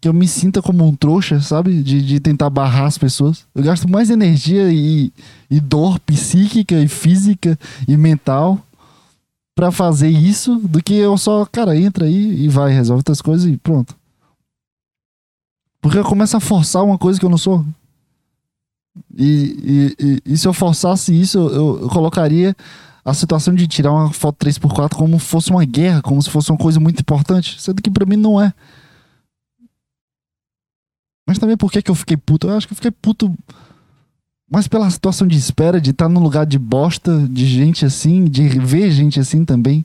que eu me sinta como um trouxa, sabe? De, de tentar barrar as pessoas. Eu gasto mais energia e, e dor psíquica e física e mental para fazer isso do que eu só, cara, entra aí e vai, resolve outras coisas e pronto. Porque eu começo a forçar uma coisa que eu não sou. E, e, e, e se eu forçasse isso, eu, eu colocaria a situação de tirar uma foto 3x4 como fosse uma guerra, como se fosse uma coisa muito importante. Sendo que para mim não é. Mas também por que, que eu fiquei puto? Eu acho que eu fiquei puto. Mas pela situação de espera, de estar num lugar de bosta, de gente assim, de ver gente assim também.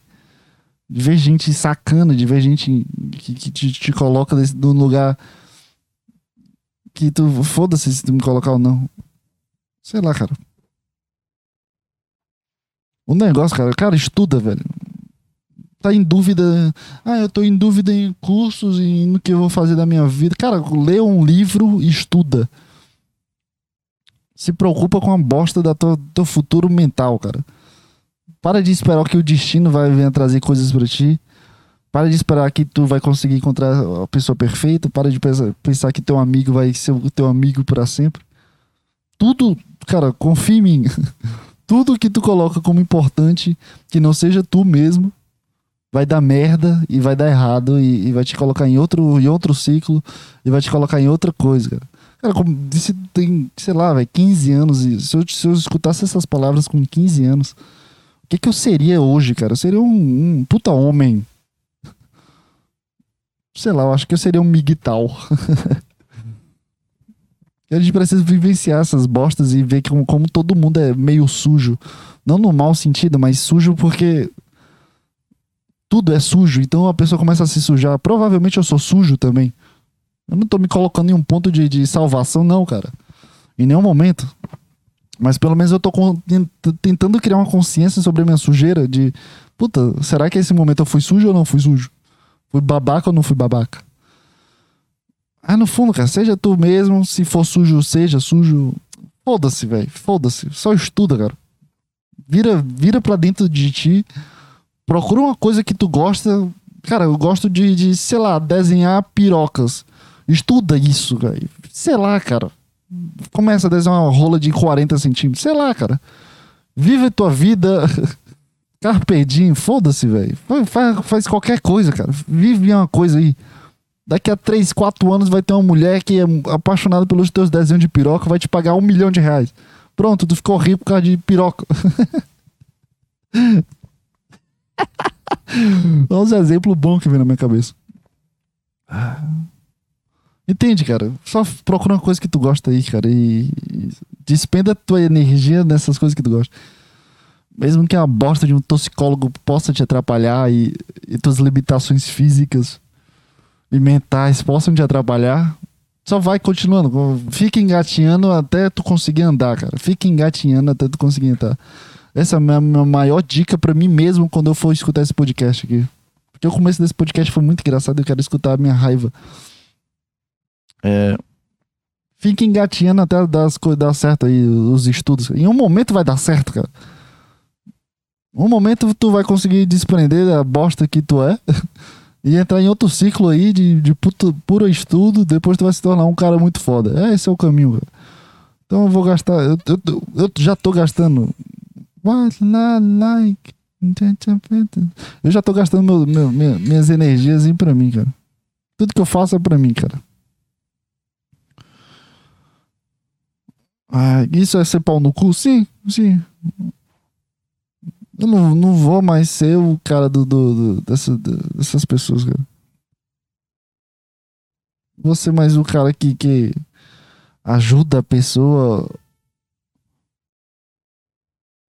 De ver gente sacana, de ver gente que, que te, te, coloca nesse, num lugar que tu. Foda-se se tu me colocar ou não. Sei lá, cara. O negócio, cara, cara, estuda, velho tá em dúvida. Ah, eu tô em dúvida em cursos e no que eu vou fazer da minha vida. Cara, lê um livro e estuda. Se preocupa com a bosta tua, teu futuro mental, cara. Para de esperar que o destino vai vir trazer coisas para ti. Para de esperar que tu vai conseguir encontrar a pessoa perfeita. Para de pensar que teu amigo vai ser o teu amigo para sempre. Tudo, cara, confia em mim. Tudo que tu coloca como importante, que não seja tu mesmo, vai dar merda e vai dar errado e, e, vai te colocar em outro, em outro ciclo e vai te colocar em outra coisa, cara. Cara, como disse, tem, sei lá, velho, 15 anos. Se eu, se eu escutasse essas palavras com 15 anos, o que que eu seria hoje, cara? Eu seria um, um puta homem. Sei lá, eu acho que eu seria um migtal. a gente precisa vivenciar essas bostas e ver como, como todo mundo é meio sujo. Não no mau sentido, mas sujo porque tudo é sujo, então a pessoa começa a se sujar. Provavelmente eu sou sujo também. Eu não tô me colocando em um ponto de, de salvação, não, cara. Em nenhum momento. Mas pelo menos eu tô tentando criar uma consciência sobre a minha sujeira de. Puta, será que esse momento eu fui sujo ou não fui sujo? Fui babaca ou não fui babaca? Ah, no fundo, cara, seja tu mesmo, se for sujo, seja sujo. Foda-se, velho. Foda-se. Só estuda, cara. Vira, vira pra dentro de ti Procura uma coisa que tu gosta. Cara, eu gosto de, de sei lá, desenhar pirocas. Estuda isso, velho. Sei lá, cara. Começa a desenhar uma rola de 40 centímetros. Sei lá, cara. Vive tua vida. Carpedinho, foda-se, velho. Faz, faz qualquer coisa, cara. Vive uma coisa aí. Daqui a 3, 4 anos vai ter uma mulher que é apaixonada pelos teus desenhos de piroca, vai te pagar um milhão de reais. Pronto, tu ficou rico por causa de piroca. Olha uns exemplos bons que vem na minha cabeça. Entende, cara? Só procura uma coisa que tu gosta aí, cara. E, despenda tua energia nessas coisas que tu gosta. Mesmo que a bosta de um toxicólogo possa te atrapalhar e, e tuas limitações físicas e mentais possam te atrapalhar, só vai continuando. Fica engatinhando até tu conseguir andar, cara. Fica engatinhando até tu conseguir andar. Essa é a minha, minha maior dica para mim mesmo quando eu for escutar esse podcast aqui. Porque o começo desse podcast foi muito engraçado e eu quero escutar a minha raiva. É. Fica engatinhando até dar, as coisas dar certo aí, os estudos. Em um momento vai dar certo, cara. Um momento tu vai conseguir desprender da bosta que tu é e entrar em outro ciclo aí de, de puto, puro estudo. Depois tu vai se tornar um cara muito foda. É, esse é o caminho, cara. Então eu vou gastar. Eu, eu, eu já tô gastando What like. Eu já tô gastando meu, meu, minhas energias em pra mim, cara. Tudo que eu faço é pra mim, cara. Ah, isso é ser pau no cu? Sim, sim. Eu não, não vou mais ser o cara do, do, do dessa, dessas pessoas, cara. Vou ser mais o cara que, que ajuda a pessoa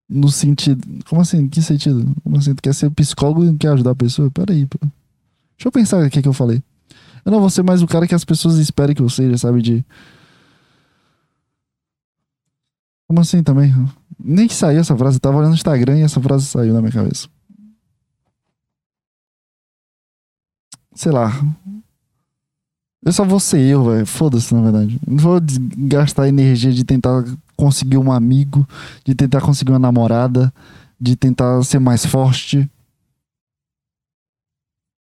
no sentido. Como assim? Que sentido? Como assim? Tu quer ser psicólogo e não quer ajudar a pessoa? Peraí, pô. Deixa eu pensar o que, que eu falei. Eu não vou ser mais o cara que as pessoas esperam que eu seja, sabe? De. Como assim também? Nem que saiu essa frase. Eu tava olhando no Instagram e essa frase saiu na minha cabeça. Sei lá. Eu só vou ser eu, velho. Foda-se, na verdade. Não vou gastar energia de tentar conseguir um amigo, de tentar conseguir uma namorada, de tentar ser mais forte.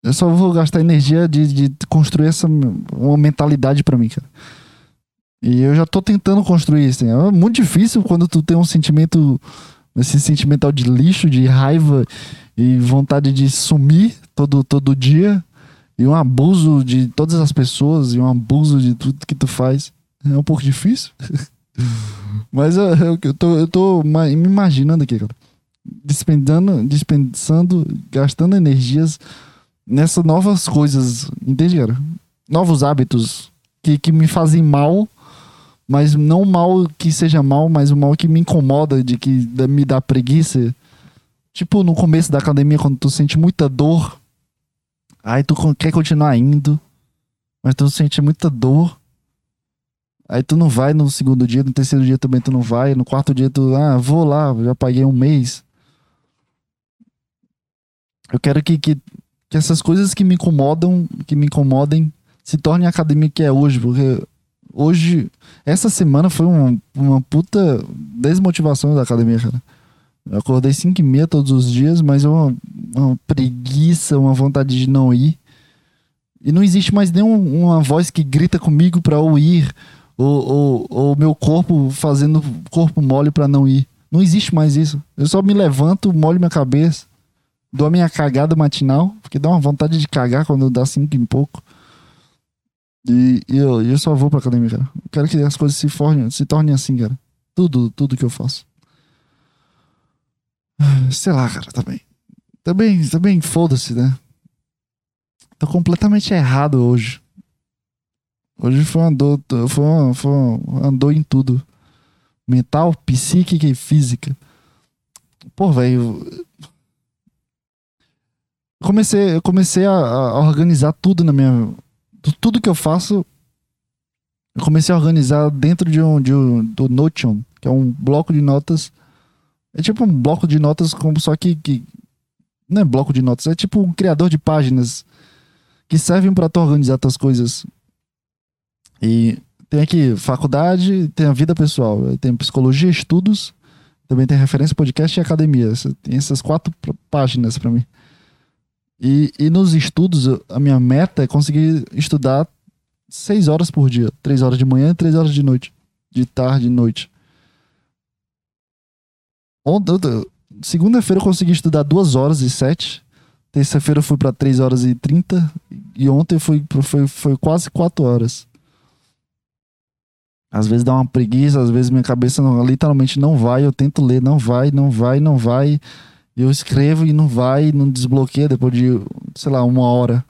Eu só vou gastar energia de, de construir essa uma mentalidade para mim, cara. E eu já tô tentando construir isso. É muito difícil quando tu tem um sentimento, esse sentimental de lixo, de raiva e vontade de sumir todo, todo dia. E um abuso de todas as pessoas e um abuso de tudo que tu faz. É um pouco difícil. Mas eu, eu, eu, tô, eu tô me imaginando aqui, cara. Dispensando, gastando energias nessas novas coisas, entende, cara? Novos hábitos que, que me fazem mal, mas não mal que seja mal, mas o mal que me incomoda, de que me dá preguiça. Tipo, no começo da academia, quando tu sente muita dor, aí tu quer continuar indo, mas tu sente muita dor. Aí tu não vai no segundo dia, no terceiro dia também tu não vai, no quarto dia tu, ah, vou lá, já paguei um mês. Eu quero que, que que essas coisas que me incomodam, que me incomodem, se tornem a academia que é hoje, porque hoje, essa semana foi uma, uma puta desmotivação da academia, cara. Eu acordei 5 e meia todos os dias, mas é uma, uma preguiça, uma vontade de não ir. E não existe mais nenhuma voz que grita comigo para eu ir, ou o meu corpo fazendo corpo mole para não ir. Não existe mais isso. Eu só me levanto, molho minha cabeça, dou a minha cagada matinal, porque dá uma vontade de cagar quando dá cinco e pouco. E, e eu, eu só vou pra academia, cara. Eu quero que as coisas se, fornem, se tornem assim, cara. Tudo, tudo que eu faço. Sei lá, cara, também. Também, também foda-se, né? Tô completamente errado hoje. Hoje foi uma dor, foi uma, foi uma dor em tudo. Mental, psíquica e física. Pô, velho, comecei, eu comecei a, a, organizar tudo na minha. Tudo que eu faço, eu comecei a organizar dentro de um, de um do Notion, que é um bloco de notas. É tipo um bloco de notas, como só que, que não é bloco de notas, é tipo um criador de páginas que servem para tu organizar tuas coisas. E tem aqui faculdade, tem a vida pessoal, tem psicologia, estudos, também tem referência podcast e academia. Tem essas quatro páginas para mim. E, e nos estudos, a minha meta é conseguir estudar seis horas por dia. Três horas de manhã e três horas de noite. De tarde e noite. Segunda-feira eu consegui estudar duas horas e sete. Terça-feira eu fui para três horas e trinta. E ontem foi, foi, foi quase quatro horas. Às vezes dá uma preguiça, às vezes minha cabeça não, literalmente não vai. Eu tento ler, não vai, não vai, não vai eu escrevo e não vai, não desbloqueia depois de, sei lá, uma hora.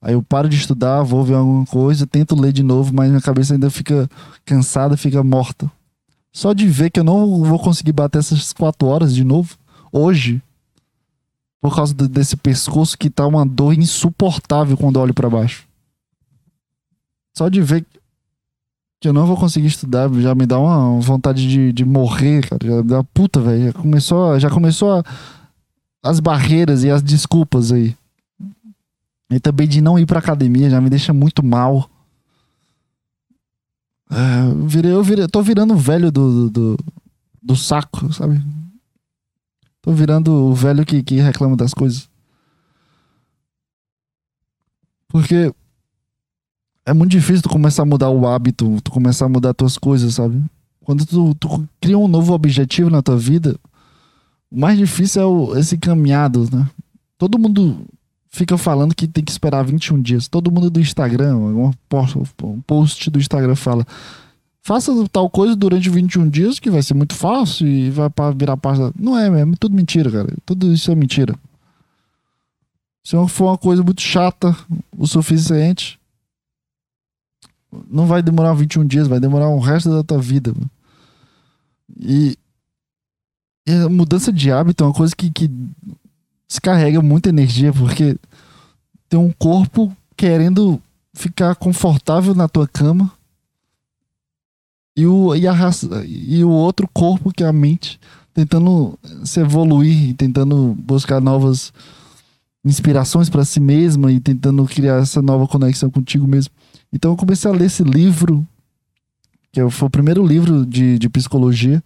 Aí eu paro de estudar, vou ver alguma coisa, tento ler de novo, mas minha cabeça ainda fica cansada, fica morta. Só de ver que eu não vou conseguir bater essas quatro horas de novo, hoje, por causa desse pescoço que tá uma dor insuportável quando olho para baixo. Só de ver que eu não vou conseguir estudar, já me dá uma vontade de, de morrer, cara. Já dá puta, velho. Já começou, já começou a, as barreiras e as desculpas aí. E também de não ir pra academia já me deixa muito mal. É, eu, virei, eu, virei, eu tô virando o velho do, do, do, saco, sabe? Tô virando o velho que, que reclama das coisas. Porque é muito difícil tu começar a mudar o hábito, tu começar a mudar as tuas coisas, sabe? Quando tu, tu cria um novo objetivo na tua vida, o mais difícil é o, esse caminhado, né? Todo mundo fica falando que tem que esperar 21 dias. Todo mundo do Instagram, um post, um post do Instagram fala: faça tal coisa durante 21 dias que vai ser muito fácil e vai virar página. Não é mesmo, é tudo mentira, cara. Tudo isso é mentira. Se for uma coisa muito chata o suficiente, não vai demorar 21 dias, vai demorar o resto da tua vida. E a mudança de hábito é uma coisa que, que descarrega muita energia, porque tem um corpo querendo ficar confortável na tua cama e o, e, a raça, e o outro corpo, que é a mente, tentando se evoluir, tentando buscar novas inspirações para si mesma e tentando criar essa nova conexão contigo mesmo. Então eu comecei a ler esse livro, que foi o primeiro livro de, de psicologia.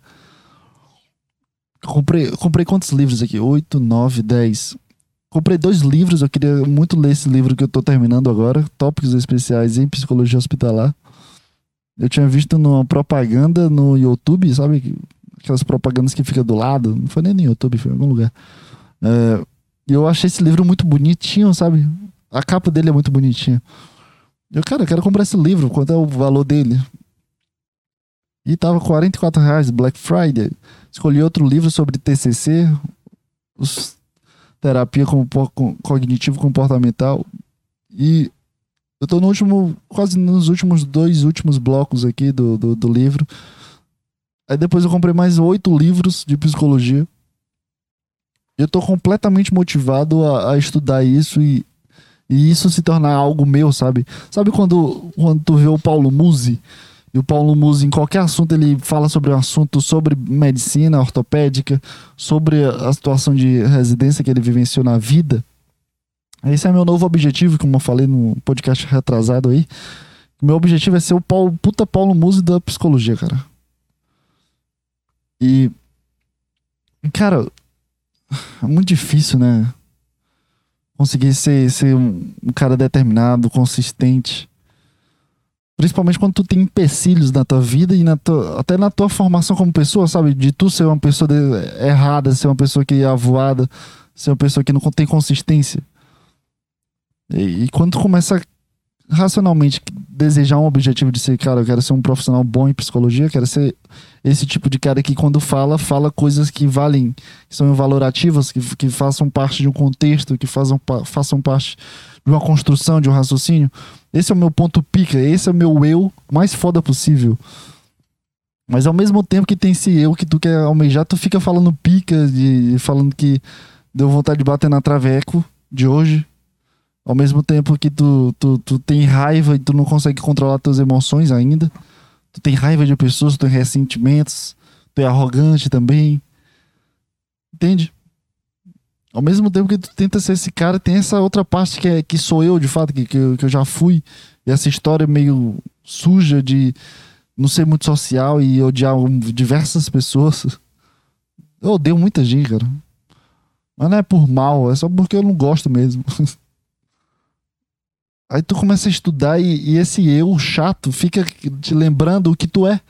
Comprei, comprei quantos livros aqui? Oito, nove, dez. Comprei dois livros, eu queria muito ler esse livro que eu tô terminando agora, Tópicos Especiais em Psicologia Hospitalar. Eu tinha visto numa propaganda no YouTube, sabe? Aquelas propagandas que fica do lado. Não foi nem no YouTube, foi em algum lugar. É, eu achei esse livro muito bonitinho, sabe? A capa dele é muito bonitinha. Eu, cara, eu quero comprar esse livro. Quanto é o valor dele? E tava 44 reais, Black Friday. Escolhi outro livro sobre TCC, os, terapia cognitivo comportamental. E eu tô no último, quase nos últimos dois últimos blocos aqui do, do, do livro. Aí depois eu comprei mais oito livros de psicologia. Eu tô completamente motivado a, a estudar isso e, e isso se tornar algo meu, sabe? Sabe quando, quando tu vê o Paulo Musi? E o Paulo Musi, em qualquer assunto, ele fala sobre um assunto sobre medicina ortopédica, sobre a situação de residência que ele vivenciou na vida. Esse é meu novo objetivo, como eu falei no podcast retrasado aí. Meu objetivo é ser o Paulo, puta Paulo Musi da psicologia, cara. E. Cara, é muito difícil, né? Conseguir ser, ser um, um cara determinado, consistente. Principalmente quando tu tem empecilhos na tua vida e na tua, até na tua formação como pessoa, sabe? De tu ser uma pessoa de, errada, ser uma pessoa que é avoada, ser uma pessoa que não tem consistência. E, e quando tu começa racionalmente desejar um objetivo de ser, cara, eu quero ser um profissional bom em psicologia, quero ser esse tipo de cara que quando fala, fala coisas que valem, que são valorativas, que, que façam parte de um contexto, que façam, façam parte de uma construção, de um raciocínio. Esse é o meu ponto pica, esse é o meu eu mais foda possível. Mas ao mesmo tempo que tem esse eu que tu quer almejar, tu fica falando pica, de, falando que deu vontade de bater na traveco de hoje, ao mesmo tempo que tu, tu, tu tem raiva e tu não consegue controlar tuas emoções ainda. Tu tem raiva de pessoas, tu tem ressentimentos, tu é arrogante também. Entende? Ao mesmo tempo que tu tenta ser esse cara, tem essa outra parte que, é, que sou eu, de fato, que, que, eu, que eu já fui. E essa história meio suja de não ser muito social e odiar diversas pessoas. Eu odeio muita gente, cara. Mas não é por mal, é só porque eu não gosto mesmo. Aí tu começa a estudar e, e, esse eu chato fica te lembrando o que tu é.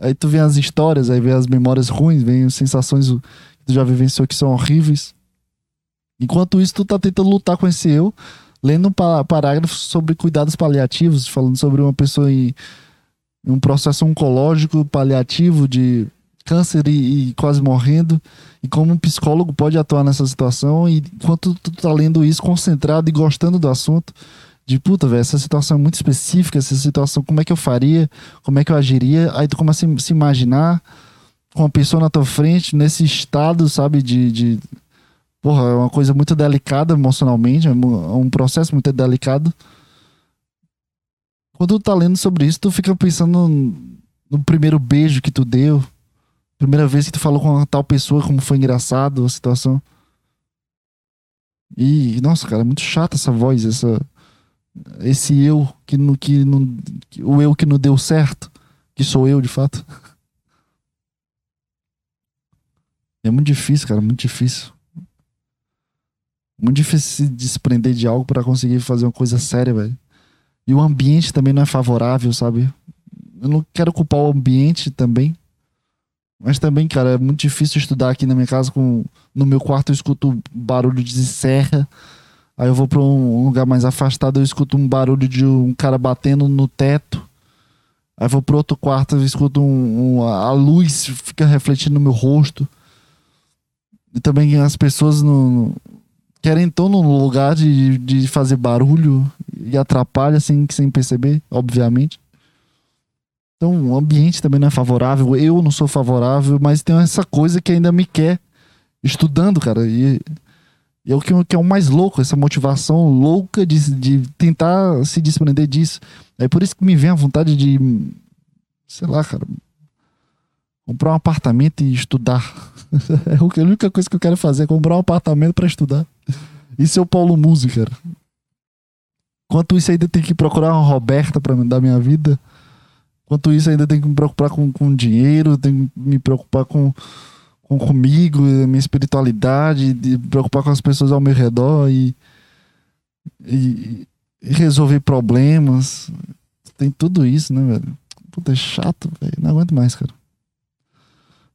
Aí tu vê as histórias, aí vê as memórias ruins, vem as sensações que tu já vivenciou que são horríveis. Enquanto isso, tu tá tentando lutar com esse eu, lendo um parágrafo sobre cuidados paliativos, falando sobre uma pessoa em, em um processo oncológico paliativo de câncer e, e, quase morrendo, e como um psicólogo pode atuar nessa situação, e enquanto tu tá lendo isso concentrado e gostando do assunto, de puta, velho, essa situação é muito específica, essa situação, como é que eu faria, como é que eu agiria, aí tu começa a se imaginar com uma pessoa na tua frente, nesse estado, sabe, de, de porra, é uma coisa muito delicada emocionalmente, é um é processo muito delicado. Quando tu tá lendo sobre isso, tu fica pensando no, primeiro beijo que tu deu, primeira vez que tu falou com uma tal pessoa, como foi engraçado a situação. E, nossa, cara, é muito chata essa voz, essa esse eu que, no, que, que o eu que não deu certo, que sou eu de fato. É muito difícil, cara, muito difícil. Muito difícil se desprender de algo para conseguir fazer uma coisa séria, velho. E o ambiente também não é favorável, sabe? Eu não quero culpar o ambiente também. Mas também, cara, é muito difícil estudar aqui na minha casa com no meu quarto eu escuto barulho de serra Aí eu vou para um lugar mais afastado, eu escuto um barulho de um cara batendo no teto. Aí vou para outro quarto, eu escuto um, um, a luz fica refletindo no meu rosto. E também as pessoas no, querem estar no lugar de, de fazer barulho e atrapalha sem, sem perceber, obviamente. Então o ambiente também não é favorável, eu não sou favorável, mas tem essa coisa que ainda me quer estudando, cara. E E é o que, que é o mais louco, essa motivação louca de, de tentar se desprender disso. É por isso que me vem a vontade de, sei lá, cara, comprar um apartamento e estudar. é a única coisa que eu quero fazer, é comprar um apartamento para estudar. Isso é o Paulo Musi, cara. Enquanto isso, ainda tem que procurar uma Roberta para dar minha vida. Enquanto isso, ainda tem que me preocupar com, com dinheiro, tem que me preocupar com, com comigo, minha espiritualidade, de me preocupar com as pessoas ao meu redor e, e, e resolver problemas. Tem tudo isso, né, velho? Puta, é chato, velho. Não aguento mais, cara.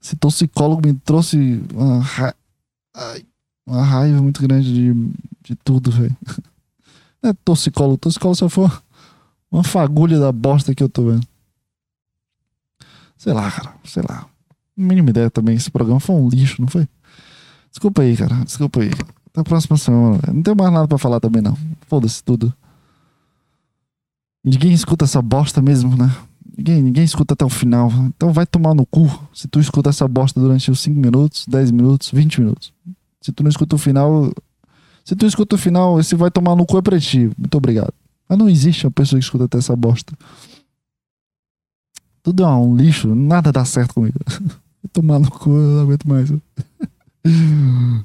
Esse toxicólogo me trouxe uma, ra... Ai, uma raiva muito grande de, de tudo, velho. Não é toxicólogo, toxicólogo só foi uma fagulha da bosta que eu tô vendo. Sei lá, cara, sei lá. Mínima ideia também, esse programa foi um lixo, não foi? Desculpa aí, cara, desculpa aí. Até a próxima semana. Véio. Não tenho mais nada pra falar também, não. Foda-se tudo. Ninguém escuta essa bosta mesmo, né? Ninguém, ninguém escuta até o final. Então vai tomar no cu se tu escuta essa bosta durante os 5 minutos, 10 minutos, 20 minutos. Se tu não escuta o final. Se tu escuta o final, esse vai tomar no cu é pra ti. Muito obrigado. Mas não existe uma pessoa que escuta até essa bosta. Tudo é um lixo, nada dá certo comigo. Tomar no cu, eu não aguento mais.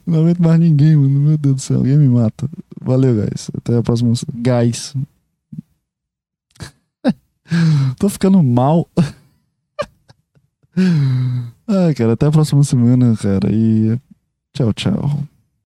Não aguento mais ninguém, mano. Meu Deus do céu, alguém me mata. Valeu, guys. Até a próxima. Guys. Tô ficando mal. Ai, cara, até a próxima semana, cara. E tchau, tchau.